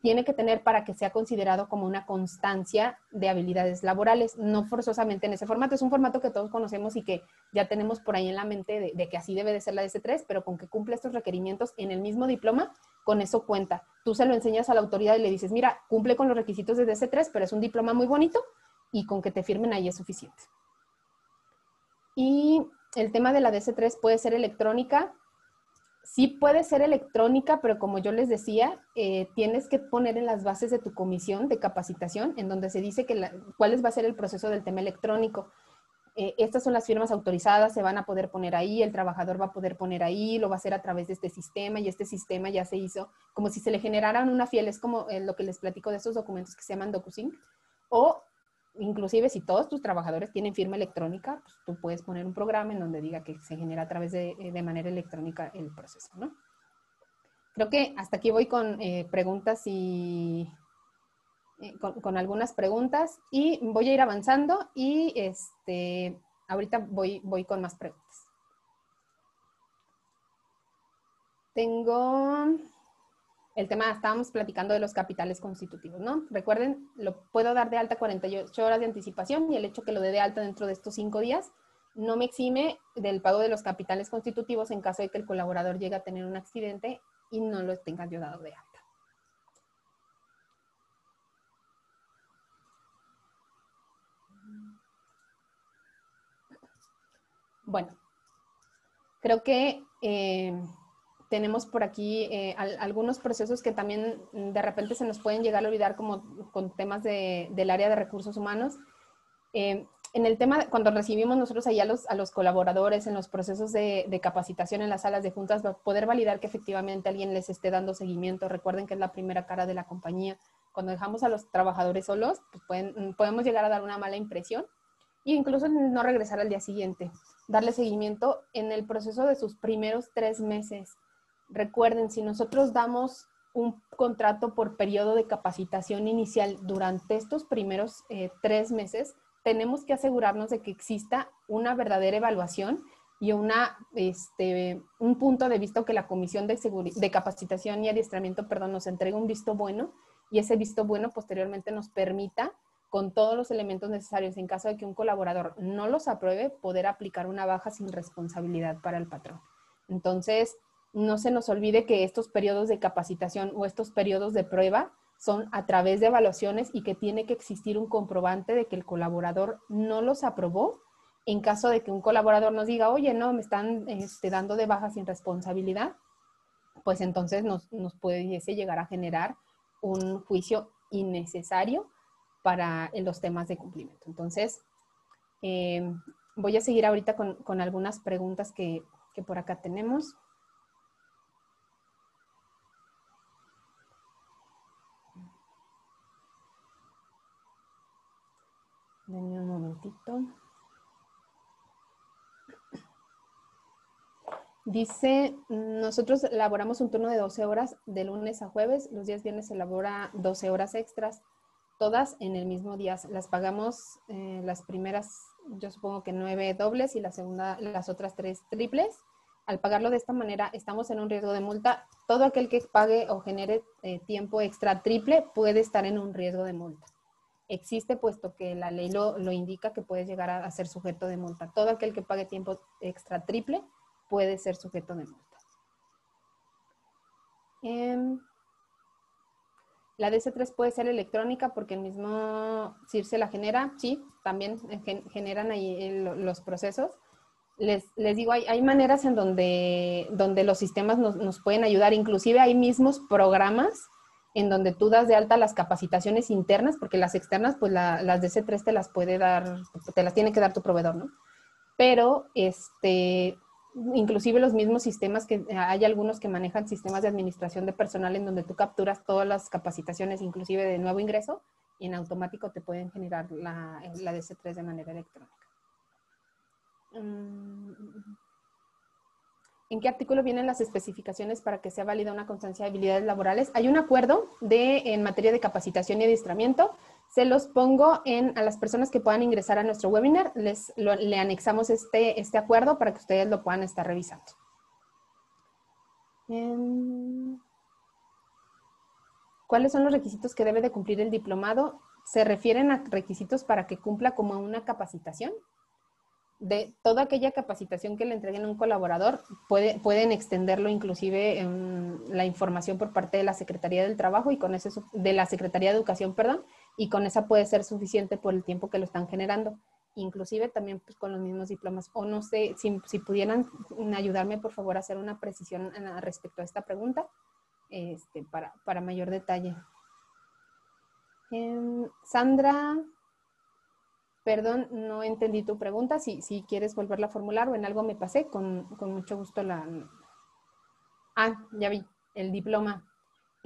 tiene que tener para que sea considerado como una constancia de habilidades laborales, no forzosamente en ese formato. Es un formato que todos conocemos y que ya tenemos por ahí en la mente de, que así debe de ser la DC3, pero con que cumple estos requerimientos en el mismo diploma, con eso cuenta. Tú se lo enseñas a la autoridad y le dices, mira, cumple con los requisitos de DC3, pero es un diploma muy bonito y con que te firmen ahí es suficiente. Y el tema de la DC3 puede ser electrónica, sí puede ser electrónica, pero como yo les decía, eh, tienes que poner en las bases de tu comisión de capacitación, en donde se dice que cuál va a ser el proceso del tema electrónico. Eh, estas son las firmas autorizadas, se van a poder poner ahí, el trabajador va a poder poner ahí, lo va a hacer a través de este sistema y este sistema ya se hizo como si se le generaran una fiel, es como eh, lo que les platico de estos documentos que se llaman DocuSync, o inclusive si todos tus trabajadores tienen firma electrónica, pues tú puedes poner un programa en donde diga que se genera a través de, eh, manera electrónica el proceso, ¿no? Creo que hasta aquí voy con preguntas y eh, con, algunas preguntas y voy a ir avanzando y este, ahorita voy, voy con más preguntas. Tengo el tema, estábamos platicando de los capitales constitutivos, ¿no? Recuerden, lo puedo dar de alta 48 horas de anticipación y el hecho que lo dé de alta dentro de estos cinco días no me exime del pago de los capitales constitutivos en caso de que el colaborador llegue a tener un accidente y no lo tenga yo dado de alta. Bueno, creo que eh, tenemos por aquí eh, algunos procesos que también mm, de repente se nos pueden llegar a olvidar como con temas del área de recursos humanos. Eh, en el tema, cuando recibimos nosotros ahí a los, colaboradores en los procesos de, capacitación en las salas de juntas, poder validar que efectivamente alguien les esté dando seguimiento. Recuerden que es la primera cara de la compañía. Cuando dejamos a los trabajadores solos, pues pueden, podemos llegar a dar una mala impresión e incluso no regresar al día siguiente. Darle seguimiento en el proceso de sus primeros tres meses. Recuerden, si nosotros damos un contrato por periodo de capacitación inicial durante estos primeros eh, tres meses, tenemos que asegurarnos de que exista una verdadera evaluación y una, este, un punto de vista que la Comisión de, de Capacitación y Adiestramiento perdón, nos entregue un visto bueno y ese visto bueno posteriormente nos permita, con todos los elementos necesarios, en caso de que un colaborador no los apruebe, poder aplicar una baja sin responsabilidad para el patrón. Entonces, no se nos olvide que estos periodos de capacitación o estos periodos de prueba son a través de evaluaciones y que tiene que existir un comprobante de que el colaborador no los aprobó. En caso de que un colaborador nos diga, oye, no, me están este, dando de baja sin responsabilidad, pues entonces nos, nos pudiese llegar a generar un juicio innecesario para los temas de cumplimiento. Entonces, eh, voy a seguir ahorita con, algunas preguntas que, por acá tenemos. Denme un momentito. Dice, nosotros elaboramos un turno de 12 horas de lunes a jueves, los días viernes se elabora 12 horas extras, todas en el mismo día. Las pagamos eh, las primeras, yo supongo que nueve dobles y la segunda, las otras tres triples. Al pagarlo de esta manera, estamos en un riesgo de multa. Todo aquel que pague o genere eh, tiempo extra triple puede estar en un riesgo de multa existe puesto que la ley lo, indica que puedes llegar a, ser sujeto de multa. Todo aquel que pague tiempo extra triple puede ser sujeto de multa. Em, la DC3 puede ser electrónica porque el mismo CIRSE la genera, sí, también generan ahí los procesos. Les, digo, hay, maneras en donde, donde los sistemas nos, nos, pueden ayudar, inclusive hay mismos programas en donde tú das de alta las capacitaciones internas, porque las externas, pues las de C3 te las puede dar, te las tiene que dar tu proveedor, ¿no? Pero, este, inclusive los mismos sistemas que hay algunos que manejan sistemas de administración de personal en donde tú capturas todas las capacitaciones, inclusive de nuevo ingreso, y en automático te pueden generar la, la DC3 de manera electrónica. Mm, ¿En qué artículo vienen las especificaciones para que sea válida una constancia de habilidades laborales? Hay un acuerdo de, en materia de capacitación y adiestramiento. Se los pongo en, a las personas que puedan ingresar a nuestro webinar. Les, le anexamos este, este acuerdo para que ustedes lo puedan estar revisando. Em, ¿Cuáles son los requisitos que debe de cumplir el diplomado? ¿Se refieren a requisitos para que cumpla como una capacitación? de toda aquella capacitación que le entreguen a un colaborador, puede, pueden extenderlo inclusive la información por parte de la Secretaría del Trabajo y con eso, de la Secretaría de Educación, perdón, y con esa puede ser suficiente por el tiempo que lo están generando. Inclusive también pues, con los mismos diplomas. O no sé, si, si pudieran ayudarme por favor a hacer una precisión respecto a esta pregunta este, para, para mayor detalle. Em, Sandra Perdón, no entendí tu pregunta. Si, si quieres volverla a formular o en algo me pasé, con, con, mucho gusto la... Ah, ya vi, el diploma.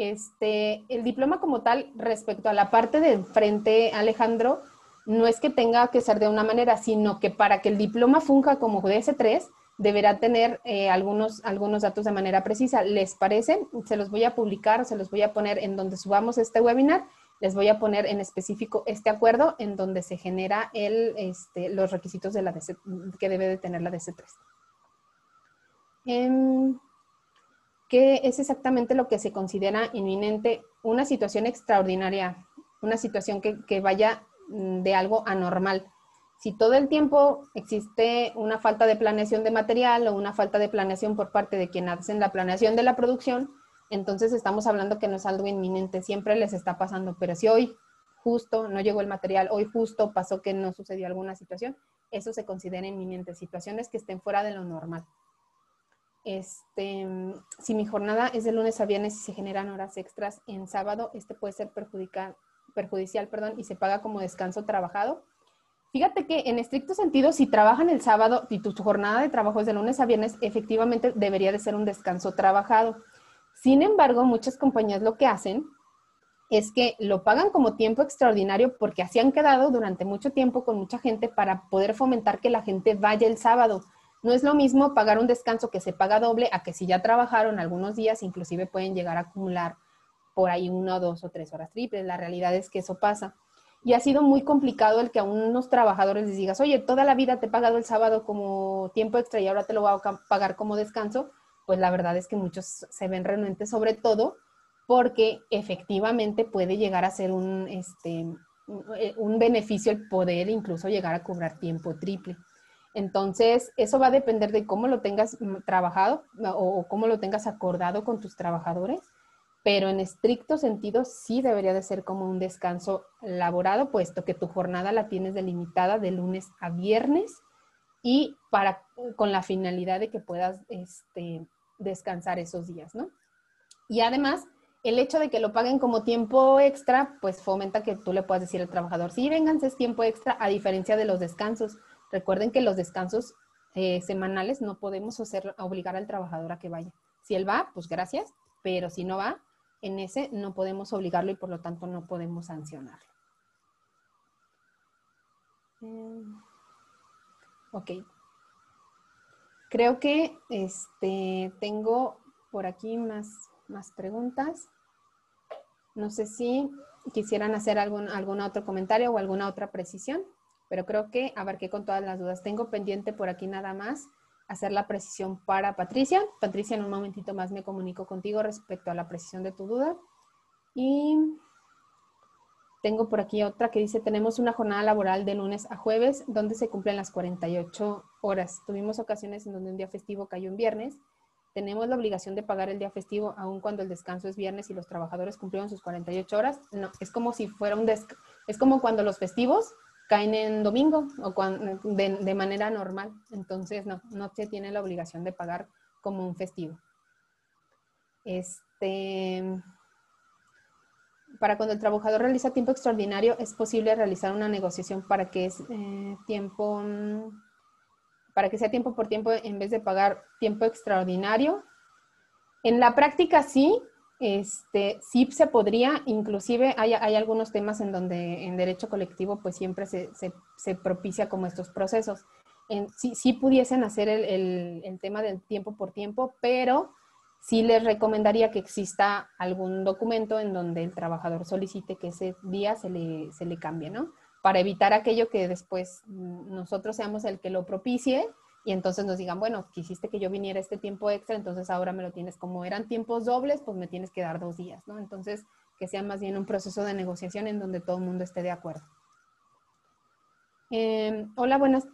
Este, el diploma como tal, respecto a la parte de frente, Alejandro, no es que tenga que ser de una manera, sino que para que el diploma funja como DS3, deberá tener eh, algunos, algunos datos de manera precisa. ¿Les parece? Se los voy a publicar, se los voy a poner en donde subamos este webinar les voy a poner en específico este acuerdo en donde se genera este, los requisitos de la que debe de tener la DC3. Em, ¿Qué es exactamente lo que se considera inminente? Una situación extraordinaria, una situación que, que vaya mm, de algo anormal. Si todo el tiempo existe una falta de planeación de material o una falta de planeación por parte de quien hacen la planeación de la producción, entonces estamos hablando que no es algo inminente, siempre les está pasando, pero si hoy justo no llegó el material, hoy justo pasó que no sucedió alguna situación, eso se considera inminente, situaciones que estén fuera de lo normal. Este, si mi jornada es de lunes a viernes y se generan horas extras en sábado, este puede ser perjudicial perdón, y se paga como descanso trabajado. Fíjate que en estricto sentido, si trabajan el sábado y tu jornada de trabajo es de lunes a viernes, efectivamente debería de ser un descanso trabajado. Sin embargo, muchas compañías lo que hacen es que lo pagan como tiempo extraordinario porque así han quedado durante mucho tiempo con mucha gente para poder fomentar que la gente vaya el sábado. No es lo mismo pagar un descanso que se paga doble a que si ya trabajaron algunos días, inclusive pueden llegar a acumular por ahí una, dos o tres horas triples. La realidad es que eso pasa. Y ha sido muy complicado el que a unos trabajadores les digas, oye, toda la vida te he pagado el sábado como tiempo extra y ahora te lo voy a pagar como descanso pues la verdad es que muchos se ven renuentes, sobre todo porque efectivamente puede llegar a ser un, este, eh, un beneficio el poder incluso llegar a cobrar tiempo triple. Entonces, eso va a depender de cómo lo tengas trabajado o cómo lo tengas acordado con tus trabajadores, pero en estricto sentido sí debería de ser como un descanso laborado, puesto que tu jornada la tienes delimitada de lunes a viernes y para, con la finalidad de que puedas este, descansar esos días, ¿no? Y además, el hecho de que lo paguen como tiempo extra, pues fomenta que tú le puedas decir al trabajador, sí, vénganse, es tiempo extra, a diferencia de los descansos. Recuerden que los descansos eh, semanales no podemos hacer, obligar al trabajador a que vaya. Si él va, pues gracias, pero si no va, en ese no podemos obligarlo y por lo tanto no podemos sancionarlo. Eh, ok, Creo que este, tengo por aquí más, más preguntas. No sé si quisieran hacer algún, algún otro comentario o alguna otra precisión, pero creo que abarqué con todas las dudas. Tengo pendiente por aquí nada más hacer la precisión para Patricia. Patricia, en un momentito más me comunico contigo respecto a la precisión de tu duda. Y tengo por aquí otra que dice, tenemos una jornada laboral de lunes a jueves donde se cumplen las 48 horas. Tuvimos ocasiones en donde un día festivo cayó en viernes. Tenemos la obligación de pagar el día festivo aun cuando el descanso es viernes y los trabajadores cumplieron sus 48 horas. No, es como si fuera un es como cuando los festivos caen en domingo o de, de manera normal. Entonces, no, no se tiene la obligación de pagar como un festivo. Este, para cuando el trabajador realiza tiempo extraordinario, es posible realizar una negociación para que es eh, tiempo, mm, para que sea tiempo por tiempo en vez de pagar tiempo extraordinario. En la práctica sí, este, sí se podría, inclusive hay, algunos temas en donde en derecho colectivo pues siempre se, propicia como estos procesos. En, sí, pudiesen hacer el, el tema del tiempo por tiempo, pero sí les recomendaría que exista algún documento en donde el trabajador solicite que ese día se le, se le cambie, ¿no? Para evitar aquello que después nosotros seamos el que lo propicie y entonces nos digan, bueno, quisiste que yo viniera este tiempo extra, entonces ahora me lo tienes, como eran tiempos dobles, pues me tienes que dar dos días, ¿no? Entonces, que sea más bien un proceso de negociación en donde todo el mundo esté de acuerdo. Em, hola, buenas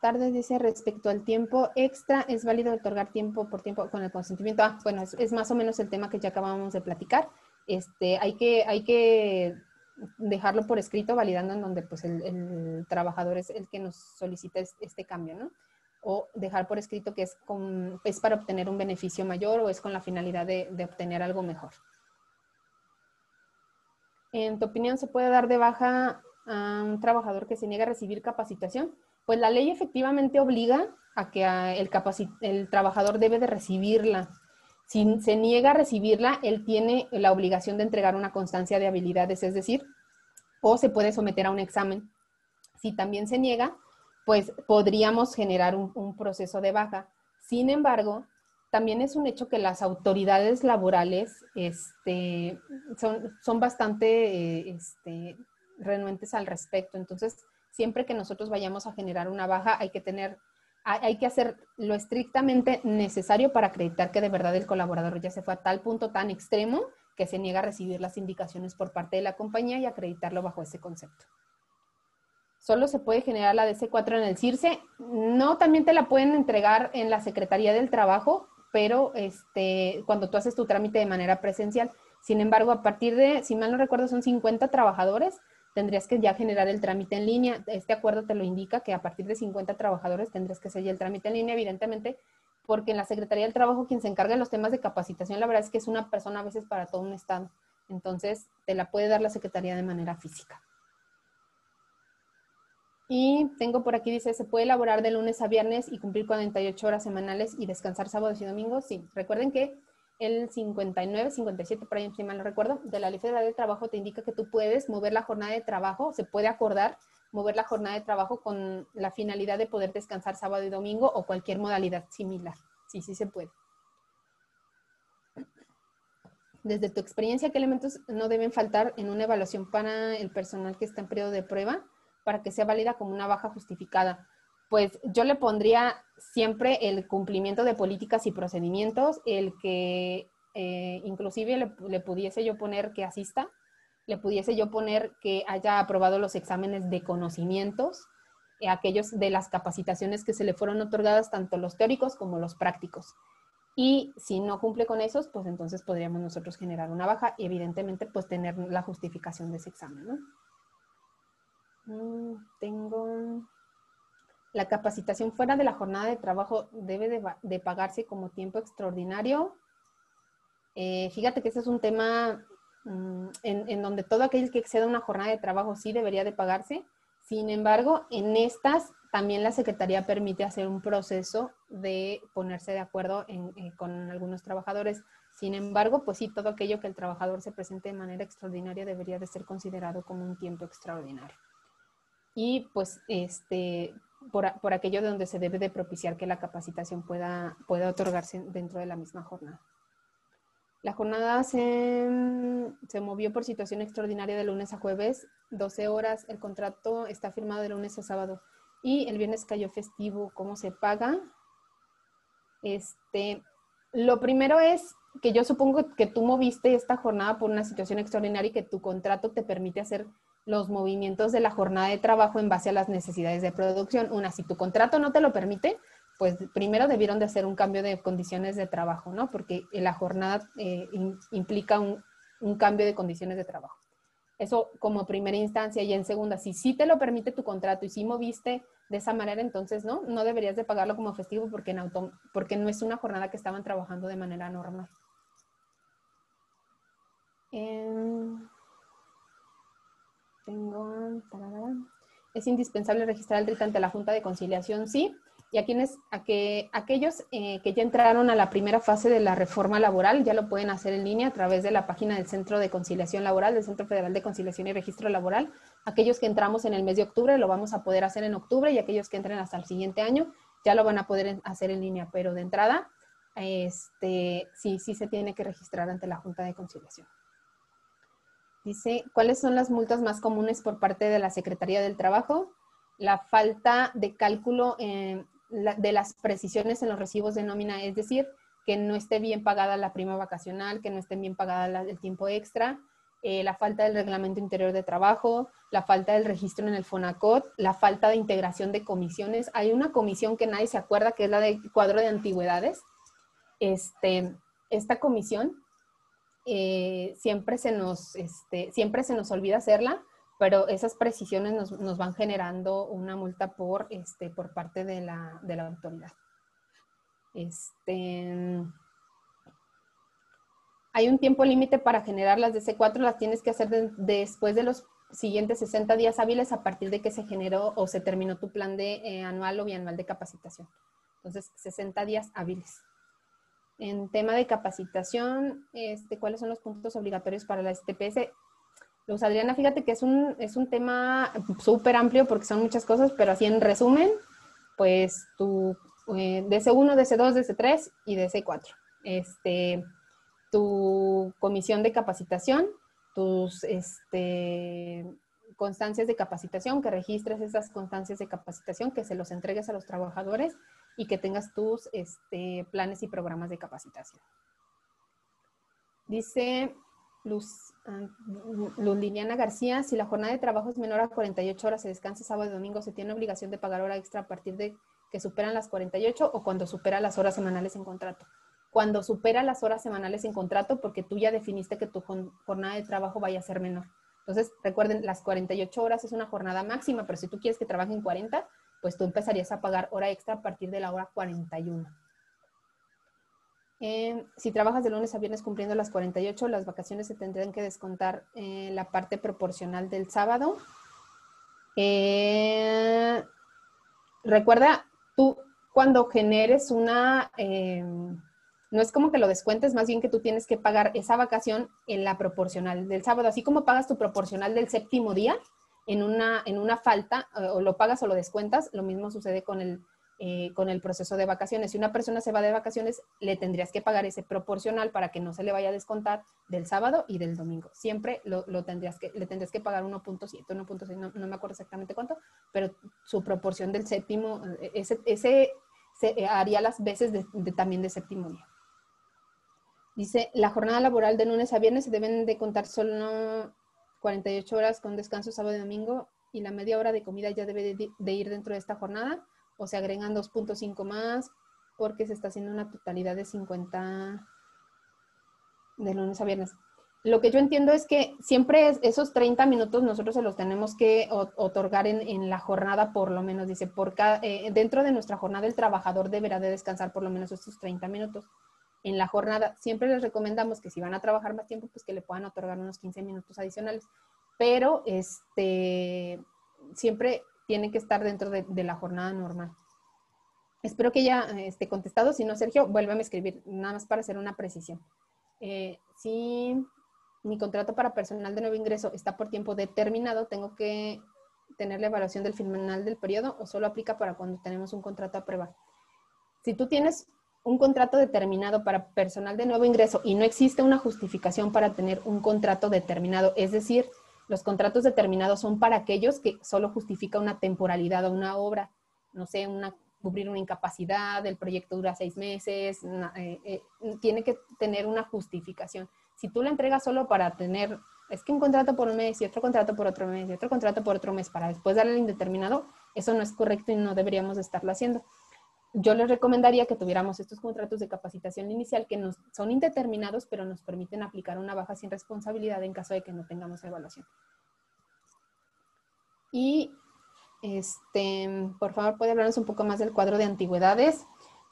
tardes, dice respecto al tiempo extra, ¿es válido otorgar tiempo por tiempo con el consentimiento? Ah, bueno, es, más o menos el tema que ya acabamos de platicar. Este, hay que, hay que dejarlo por escrito, validando en donde pues el, trabajador es el que nos solicita este cambio, ¿no? O dejar por escrito que es, es para obtener un beneficio mayor o es con la finalidad de, de obtener algo mejor. En tu opinión, ¿se puede dar de baja a un trabajador que se niega a recibir capacitación? Pues la ley efectivamente obliga a que el, el trabajador debe de recibirla. Si se niega a recibirla, él tiene la obligación de entregar una constancia de habilidades, es decir, o se puede someter a un examen. Si también se niega, pues podríamos generar un, proceso de baja. Sin embargo, también es un hecho que las autoridades laborales este, son, bastante este, renuentes al respecto. Entonces, siempre que nosotros vayamos a generar una baja, hay que tener, hay que hacer lo estrictamente necesario para acreditar que de verdad el colaborador ya se fue a tal punto tan extremo que se niega a recibir las indicaciones por parte de la compañía y acreditarlo bajo ese concepto. Solo se puede generar la DC4 en el CIRSE. No, también te la pueden entregar en la Secretaría del Trabajo, pero este, cuando tú haces tu trámite de manera presencial. Sin embargo, a partir de, si mal no recuerdo, son 50 trabajadores, tendrías que ya generar el trámite en línea. Este acuerdo te lo indica que a partir de 50 trabajadores tendrías que hacer el trámite en línea, evidentemente, porque en la Secretaría del Trabajo quien se encarga de los temas de capacitación, la verdad es que es una persona a veces para todo un estado. Entonces, te la puede dar la Secretaría de manera física. Y tengo por aquí, dice, ¿se puede elaborar de lunes a viernes y cumplir 48 horas semanales y descansar sábados y domingos? Sí, recuerden que el 59, 57, por ahí si mal no recuerdo, de la Ley Federal del Trabajo te indica que tú puedes mover la jornada de trabajo, se puede acordar mover la jornada de trabajo con la finalidad de poder descansar sábado y domingo o cualquier modalidad similar. Sí, sí se puede. Desde tu experiencia, ¿qué elementos no deben faltar en una evaluación para el personal que está en periodo de prueba para que sea válida como una baja justificada? pues yo le pondría siempre el cumplimiento de políticas y procedimientos, el que eh, inclusive le, pudiese yo poner que asista, le pudiese yo poner que haya aprobado los exámenes de conocimientos, eh, aquellos de las capacitaciones que se le fueron otorgadas, tanto los teóricos como los prácticos. Y si no cumple con esos, pues entonces podríamos nosotros generar una baja y evidentemente pues tener la justificación de ese examen, ¿no? Mm, tengo la capacitación fuera de la jornada de trabajo debe de, pagarse como tiempo extraordinario. Eh, fíjate que ese es un tema mm, en, donde todo aquel que exceda una jornada de trabajo sí debería de pagarse. Sin embargo, en estas también la Secretaría permite hacer un proceso de ponerse de acuerdo eh, con algunos trabajadores. Sin embargo, pues sí, todo aquello que el trabajador se presente de manera extraordinaria debería de ser considerado como un tiempo extraordinario. Y pues este, por, aquello de donde se debe de propiciar que la capacitación pueda, pueda otorgarse dentro de la misma jornada. La jornada se, se, movió por situación extraordinaria de lunes a jueves, 12 horas. El contrato está firmado de lunes a sábado y el viernes cayó festivo. ¿Cómo se paga? Este, lo primero es que yo supongo que tú moviste esta jornada por una situación extraordinaria y que tu contrato te permite hacer los movimientos de la jornada de trabajo en base a las necesidades de producción. Una, si tu contrato no te lo permite, pues primero debieron de hacer un cambio de condiciones de trabajo, ¿no? Porque la jornada eh, implica un, cambio de condiciones de trabajo. Eso como primera instancia y en segunda, si sí te lo permite tu contrato y si moviste de esa manera, entonces no, no deberías de pagarlo como festivo porque, en porque no es una jornada que estaban trabajando de manera normal. Em, tengo... Es indispensable registrar el RIT ante la Junta de Conciliación, sí. Y a quienes, a que aquellos eh, que ya entraron a la primera fase de la reforma laboral ya lo pueden hacer en línea a través de la página del Centro de Conciliación Laboral, del Centro Federal de Conciliación y Registro Laboral. Aquellos que entramos en el mes de octubre lo vamos a poder hacer en octubre y aquellos que entren hasta el siguiente año ya lo van a poder hacer en línea, pero de entrada, este, sí, sí se tiene que registrar ante la Junta de Conciliación. Dice, ¿cuáles son las multas más comunes por parte de la Secretaría del Trabajo? La falta de cálculo de las precisiones en los recibos de nómina, es decir, que no esté bien pagada la prima vacacional, que no esté bien pagada el tiempo extra, eh, la falta del reglamento interior de trabajo, la falta del registro en el FONACOT, la falta de integración de comisiones. Hay una comisión que nadie se acuerda, que es la de cuadro de antigüedades. Este, esta comisión eh, siempre, se nos, este, siempre se nos olvida hacerla, pero esas precisiones nos, van generando una multa por, este, por parte de la, autoridad. Este, hay un tiempo límite para generar las DC4, las tienes que hacer después de los siguientes 60 días hábiles a partir de que se generó o se terminó tu plan de eh, anual o bianual de capacitación. Entonces, 60 días hábiles. En tema de capacitación, este, ¿cuáles son los puntos obligatorios para la STPS? Luz Adriana, fíjate que es un, es un tema súper amplio porque son muchas cosas, pero así en resumen, pues tu eh, DC1, DC2, DC3 y DC4. Este, tu comisión de capacitación, tus este, constancias de capacitación, que registres esas constancias de capacitación, que se los entregues a los trabajadores y que tengas tus este, planes y programas de capacitación. Dice Luz, uh, Liliana García, si la jornada de trabajo es menor a 48 horas, se descansa sábado y domingo, ¿se tiene obligación de pagar hora extra a partir de que superan las 48 o cuando supera las horas semanales en contrato? Cuando supera las horas semanales en contrato, porque tú ya definiste que tu jornada de trabajo vaya a ser menor. Entonces, recuerden, las 48 horas es una jornada máxima, pero si tú quieres que trabajen 40, pues tú empezarías a pagar hora extra a partir de la hora 41. Eh, si trabajas de lunes a viernes cumpliendo las 48, las vacaciones se tendrán que descontar en la parte proporcional del sábado. Eh, recuerda, tú cuando generes una, eh, no es como que lo descuentes, más bien que tú tienes que pagar esa vacación en la proporcional del sábado, así como pagas tu proporcional del séptimo día, en una, en una falta, eh, o lo pagas o lo descuentas, lo mismo sucede con el, eh, con el proceso de vacaciones. Si una persona se va de vacaciones, le tendrías que pagar ese proporcional para que no se le vaya a descontar del sábado y del domingo. Siempre lo, lo tendrías que, le tendrías que pagar 1.7, 1.6, no, no, me acuerdo exactamente cuánto, pero su proporción del séptimo, eh, ese, ese se haría las veces también de séptimo día. Dice, la jornada laboral de lunes a viernes se deben de contar solo 48 horas con descanso sábado y domingo y la media hora de comida ya debe de, ir dentro de esta jornada o se agregan 2.5 más porque se está haciendo una totalidad de 50 de lunes a viernes. Lo que yo entiendo es que siempre esos 30 minutos nosotros se los tenemos que otorgar en, la jornada por lo menos, dice, por eh, dentro de nuestra jornada el trabajador deberá de descansar por lo menos estos 30 minutos en la jornada. Siempre les recomendamos que si van a trabajar más tiempo, pues que le puedan otorgar unos 15 minutos adicionales. Pero este, siempre tiene que estar dentro de, la jornada normal. Espero que ya esté contestado. Si no, Sergio, vuélveme a escribir, nada más para hacer una precisión. Eh, si mi contrato para personal de nuevo ingreso está por tiempo determinado, tengo que tener la evaluación del final del periodo o solo aplica para cuando tenemos un contrato a prueba. Si tú tienes un contrato determinado para personal de nuevo ingreso y no existe una justificación para tener un contrato determinado, es decir, los contratos determinados son para aquellos que solo justifica una temporalidad o una obra, no sé, una, cubrir una incapacidad, el proyecto dura seis meses, eh, eh, tiene que tener una justificación. Si tú la entregas solo para tener, es que un contrato por un mes y otro contrato por otro mes y otro contrato por otro mes para después darle el indeterminado, eso no es correcto y no deberíamos estarlo haciendo yo les recomendaría que tuviéramos estos contratos de capacitación inicial que son indeterminados, pero nos permiten aplicar una baja sin responsabilidad en caso de que no tengamos evaluación. Y, este, por favor, ¿puede hablarnos un poco más del cuadro de antigüedades?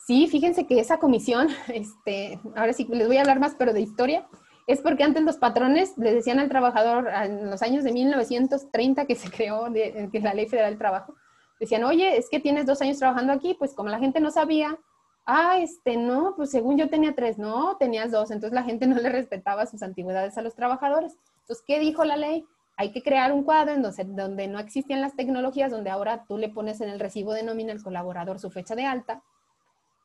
Sí, fíjense que esa comisión, este, ahora sí les voy a hablar más, pero de historia. es porque antes los patrones le decían al trabajador en los años de 1930 que se creó es la Ley Federal del Trabajo, decían, oye, es que tienes dos años trabajando aquí, pues como la gente no sabía, ah, este, no, pues según yo tenía tres, no, tenías dos, entonces la gente no le respetaba sus antigüedades a los trabajadores. Entonces, ¿qué dijo la ley? Hay que crear un cuadro en donde, donde no existían las tecnologías, donde ahora tú le pones en el recibo de nómina al colaborador su fecha de alta.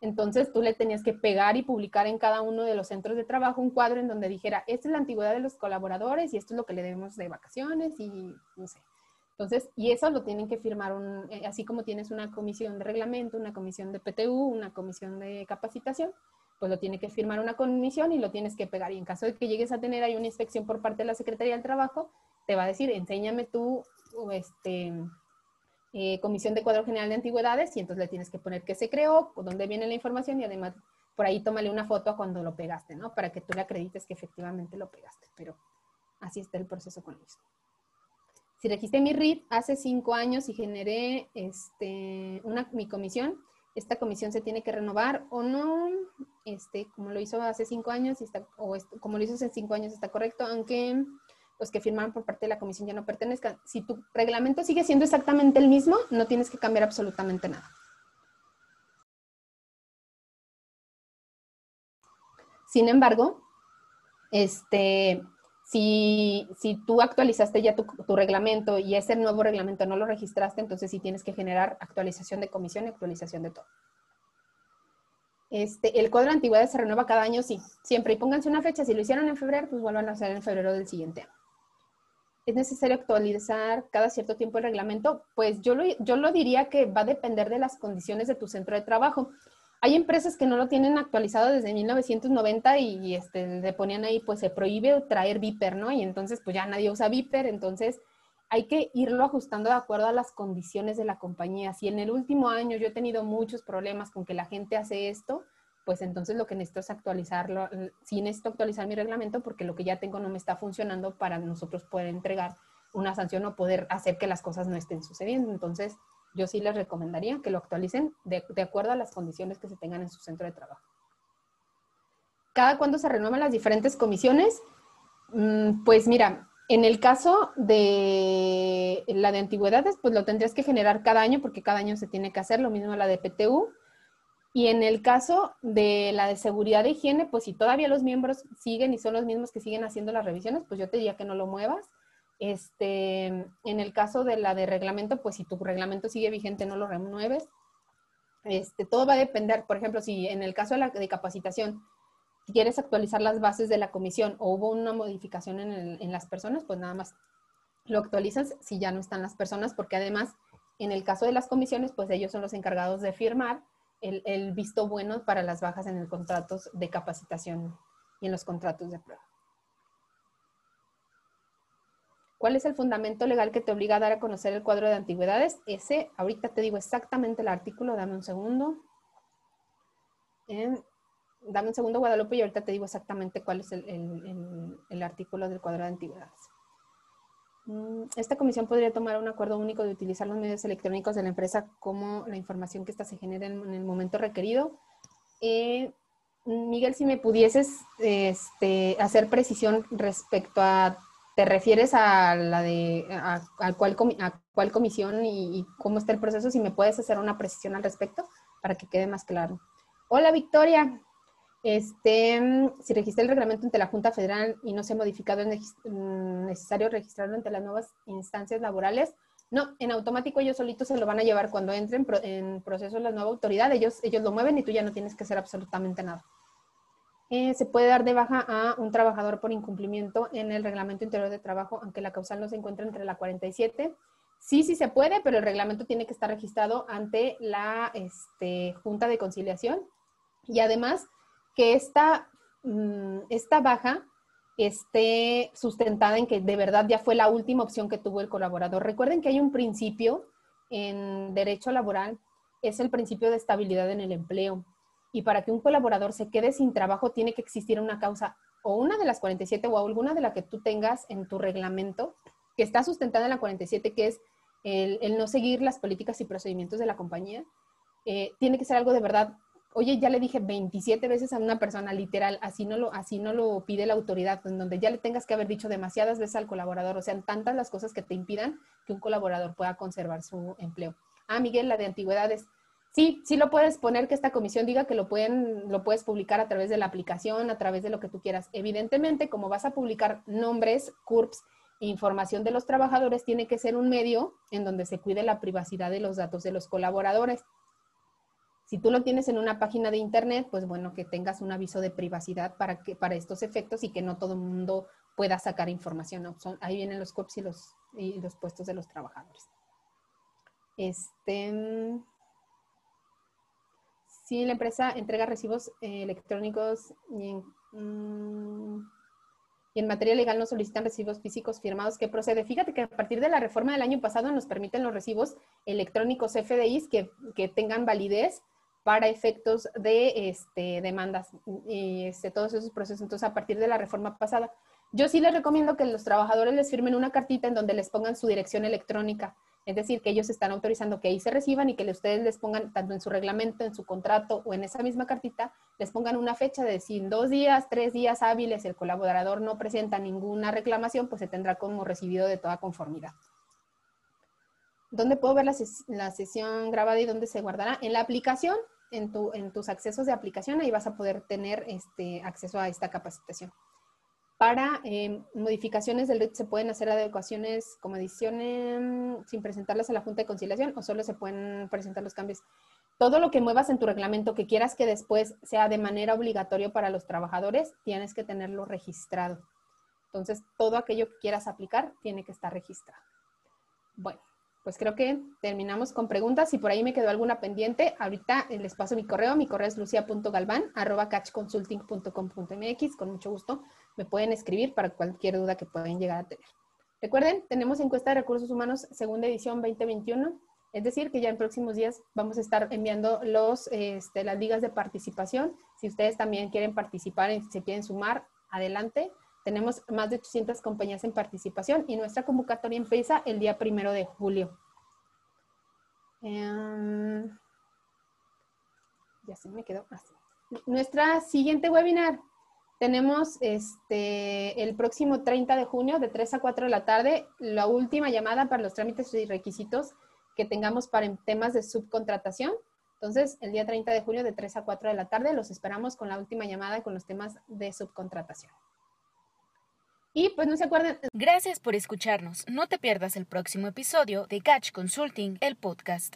Entonces tú le tenías que pegar y publicar en cada uno de los centros de trabajo un cuadro en donde dijera, esta es la antigüedad de los colaboradores y esto es lo que le debemos de vacaciones y no sé. Entonces, y eso lo tienen que firmar, un, eh, así como tienes una comisión de reglamento, una comisión de PTU, una comisión de capacitación, pues lo tiene que firmar una comisión y lo tienes que pegar. Y en caso de que llegues a tener ahí una inspección por parte de la Secretaría del Trabajo, te va a decir, enséñame tu este, eh, comisión de cuadro general de antigüedades y entonces le tienes que poner qué se creó, dónde viene la información y además por ahí tómale una foto cuando lo pegaste, ¿no? Para que tú le acredites que efectivamente lo pegaste. Pero así está el proceso con eso. Si registré mi RIT hace cinco años y generé este, una, mi comisión, esta comisión se tiene que renovar o no, este, como lo hizo hace cinco años, o como lo hizo hace cinco años está correcto, aunque los que firmaron por parte de la comisión ya no pertenezcan. Si tu reglamento sigue siendo exactamente el mismo, no tienes que cambiar absolutamente nada. Sin embargo, este, si, tú actualizaste ya tu, reglamento y ese nuevo reglamento no lo registraste, entonces sí tienes que generar actualización de comisión y actualización de todo. Este, el cuadro de antigüedades se renueva cada año, sí, siempre. Y pónganse una fecha. Si lo hicieron en febrero, pues vuelvan a hacer en febrero del siguiente año. ¿Es necesario actualizar cada cierto tiempo el reglamento? Pues yo yo lo diría que va a depender de las condiciones de tu centro de trabajo. Hay empresas que no lo tienen actualizado desde 1990 y este, le ponían ahí, pues se prohíbe traer Viper, ¿no? Y entonces, pues ya nadie usa Viper, entonces hay que irlo ajustando de acuerdo a las condiciones de la compañía. Si en el último año yo he tenido muchos problemas con que la gente hace esto, pues entonces lo que necesito es actualizarlo. Sí necesito actualizar mi reglamento porque lo que ya tengo no me está funcionando para nosotros poder entregar una sanción o poder hacer que las cosas no estén sucediendo. Entonces, yo sí les recomendaría que lo actualicen de, acuerdo a las condiciones que se tengan en su centro de trabajo. ¿Cada cuándo se renuevan las diferentes comisiones? Mm, pues mira, en el caso de la de antigüedades, pues lo tendrías que generar cada año porque cada año se tiene que hacer, lo mismo la de PTU. Y en el caso de la de seguridad de higiene, pues si todavía los miembros siguen y son los mismos que siguen haciendo las revisiones, pues yo te diría que no lo muevas. Este, en el caso de la de reglamento, pues si tu reglamento sigue vigente, no lo renueves. Este, todo va a depender, por ejemplo, si en el caso de la de capacitación quieres actualizar las bases de la comisión o hubo una modificación en, las personas, pues nada más lo actualizas si ya no están las personas, porque además en el caso de las comisiones, pues ellos son los encargados de firmar el, el visto bueno para las bajas en el contratos de capacitación y en los contratos de prueba. ¿Cuál es el fundamento legal que te obliga a dar a conocer el cuadro de antigüedades? Ese, ahorita te digo exactamente el artículo, dame un segundo. dame un segundo, Guadalupe, y ahorita te digo exactamente cuál es el, artículo del cuadro de antigüedades. Mm, esta comisión podría tomar un acuerdo único de utilizar los medios electrónicos de la empresa como la información que ésta se genere en, el momento requerido. Eh, Miguel, si me pudieses este, hacer precisión respecto a ¿Te refieres a la de a, cuál, cuál comisión y, cómo está el proceso? Si me puedes hacer una precisión al respecto para que quede más claro. Hola Victoria, este, si registré el reglamento ante la Junta Federal y no se ha modificado, ¿es mm, necesario registrarlo ante las nuevas instancias laborales? No, en automático ellos solitos se lo van a llevar cuando entren en proceso la nueva autoridad, ellos, ellos lo mueven y tú ya no tienes que hacer absolutamente nada. Eh, se puede dar de baja a un trabajador por incumplimiento en el reglamento interior de trabajo, aunque la causal no se encuentra entre la 47. Sí, sí se puede, pero el reglamento tiene que estar registrado ante la este, Junta de Conciliación. Y además que esta, mm, esta baja esté sustentada en que de verdad ya fue la última opción que tuvo el colaborador. Recuerden que hay un principio en derecho laboral, es el principio de estabilidad en el empleo y para que un colaborador se quede sin trabajo tiene que existir una causa o una de las 47 o alguna de la que tú tengas en tu reglamento que está sustentada en la 47, que es el, no seguir las políticas y procedimientos de la compañía. Eh, tiene que ser algo de verdad oye, ya le dije 27 veces a una persona, literal, así no lo, así no lo pide la autoridad, en donde ya le tengas que haber dicho demasiadas veces al colaborador, o sea, tantas las cosas que te impidan que un colaborador pueda conservar su empleo. Ah, Miguel, la de antigüedades. Sí, sí lo puedes poner que esta comisión diga que lo pueden, lo puedes publicar a través de la aplicación, a través de lo que tú quieras. Evidentemente, como vas a publicar nombres, CURPS, información de los trabajadores, tiene que ser un medio en donde se cuide la privacidad de los datos de los colaboradores. Si tú lo tienes en una página de internet, pues bueno, que tengas un aviso de privacidad para, que, para estos efectos y que no todo el mundo pueda sacar información. ahí vienen los COPS y los, y los puestos de los trabajadores. Este, si la empresa entrega recibos eh, electrónicos y en, mm, y en, materia legal no solicitan recibos físicos firmados, ¿qué procede? Fíjate que a partir de la reforma del año pasado nos permiten los recibos electrónicos FDIs que, que tengan validez para efectos de este, demandas y este, todos esos procesos. Entonces, a partir de la reforma pasada, yo sí les recomiendo que los trabajadores les firmen una cartita en donde les pongan su dirección electrónica. Es decir, que ellos están autorizando que ahí se reciban y que ustedes les pongan, tanto en su reglamento, en su contrato o en esa misma cartita, les pongan una fecha de si en dos días, tres días hábiles el colaborador no presenta ninguna reclamación, pues se tendrá como recibido de toda conformidad. ¿Dónde puedo ver la, sesión grabada y dónde se guardará? En la aplicación, en, tus accesos de aplicación, ahí vas a poder tener este, acceso a esta capacitación. Para eh, modificaciones del RIT se pueden hacer adecuaciones como ediciones mm, sin presentarlas a la Junta de Conciliación o solo se pueden presentar los cambios. Todo lo que muevas en tu reglamento que quieras que después sea de manera obligatoria para los trabajadores, tienes que tenerlo registrado. Entonces, todo aquello que quieras aplicar tiene que estar registrado. Bueno, pues creo que terminamos con preguntas. Si por ahí me quedó alguna pendiente, ahorita les paso mi correo. Mi correo es lucia.galván, arroba catchconsulting.com.mx. Con mucho gusto me pueden escribir para cualquier duda que puedan llegar a tener. Recuerden, tenemos encuesta de recursos humanos segunda edición 2021. Es decir, que ya en próximos días vamos a estar enviando los, este, las ligas de participación. Si ustedes también quieren participar y se quieren sumar, adelante. Tenemos más de 800 compañías en participación y nuestra convocatoria empieza el día primero de julio. Em, ya se me quedó así. Nuestra siguiente webinar tenemos este, el próximo 30 de junio de 3 a 4 de la tarde la última llamada para los trámites y requisitos que tengamos para temas de subcontratación. Entonces, el día 30 de junio de 3 a 4 de la tarde los esperamos con la última llamada con los temas de subcontratación. Y pues no se acuerden. Gracias por escucharnos. No te pierdas el próximo episodio de Catch Consulting, el podcast.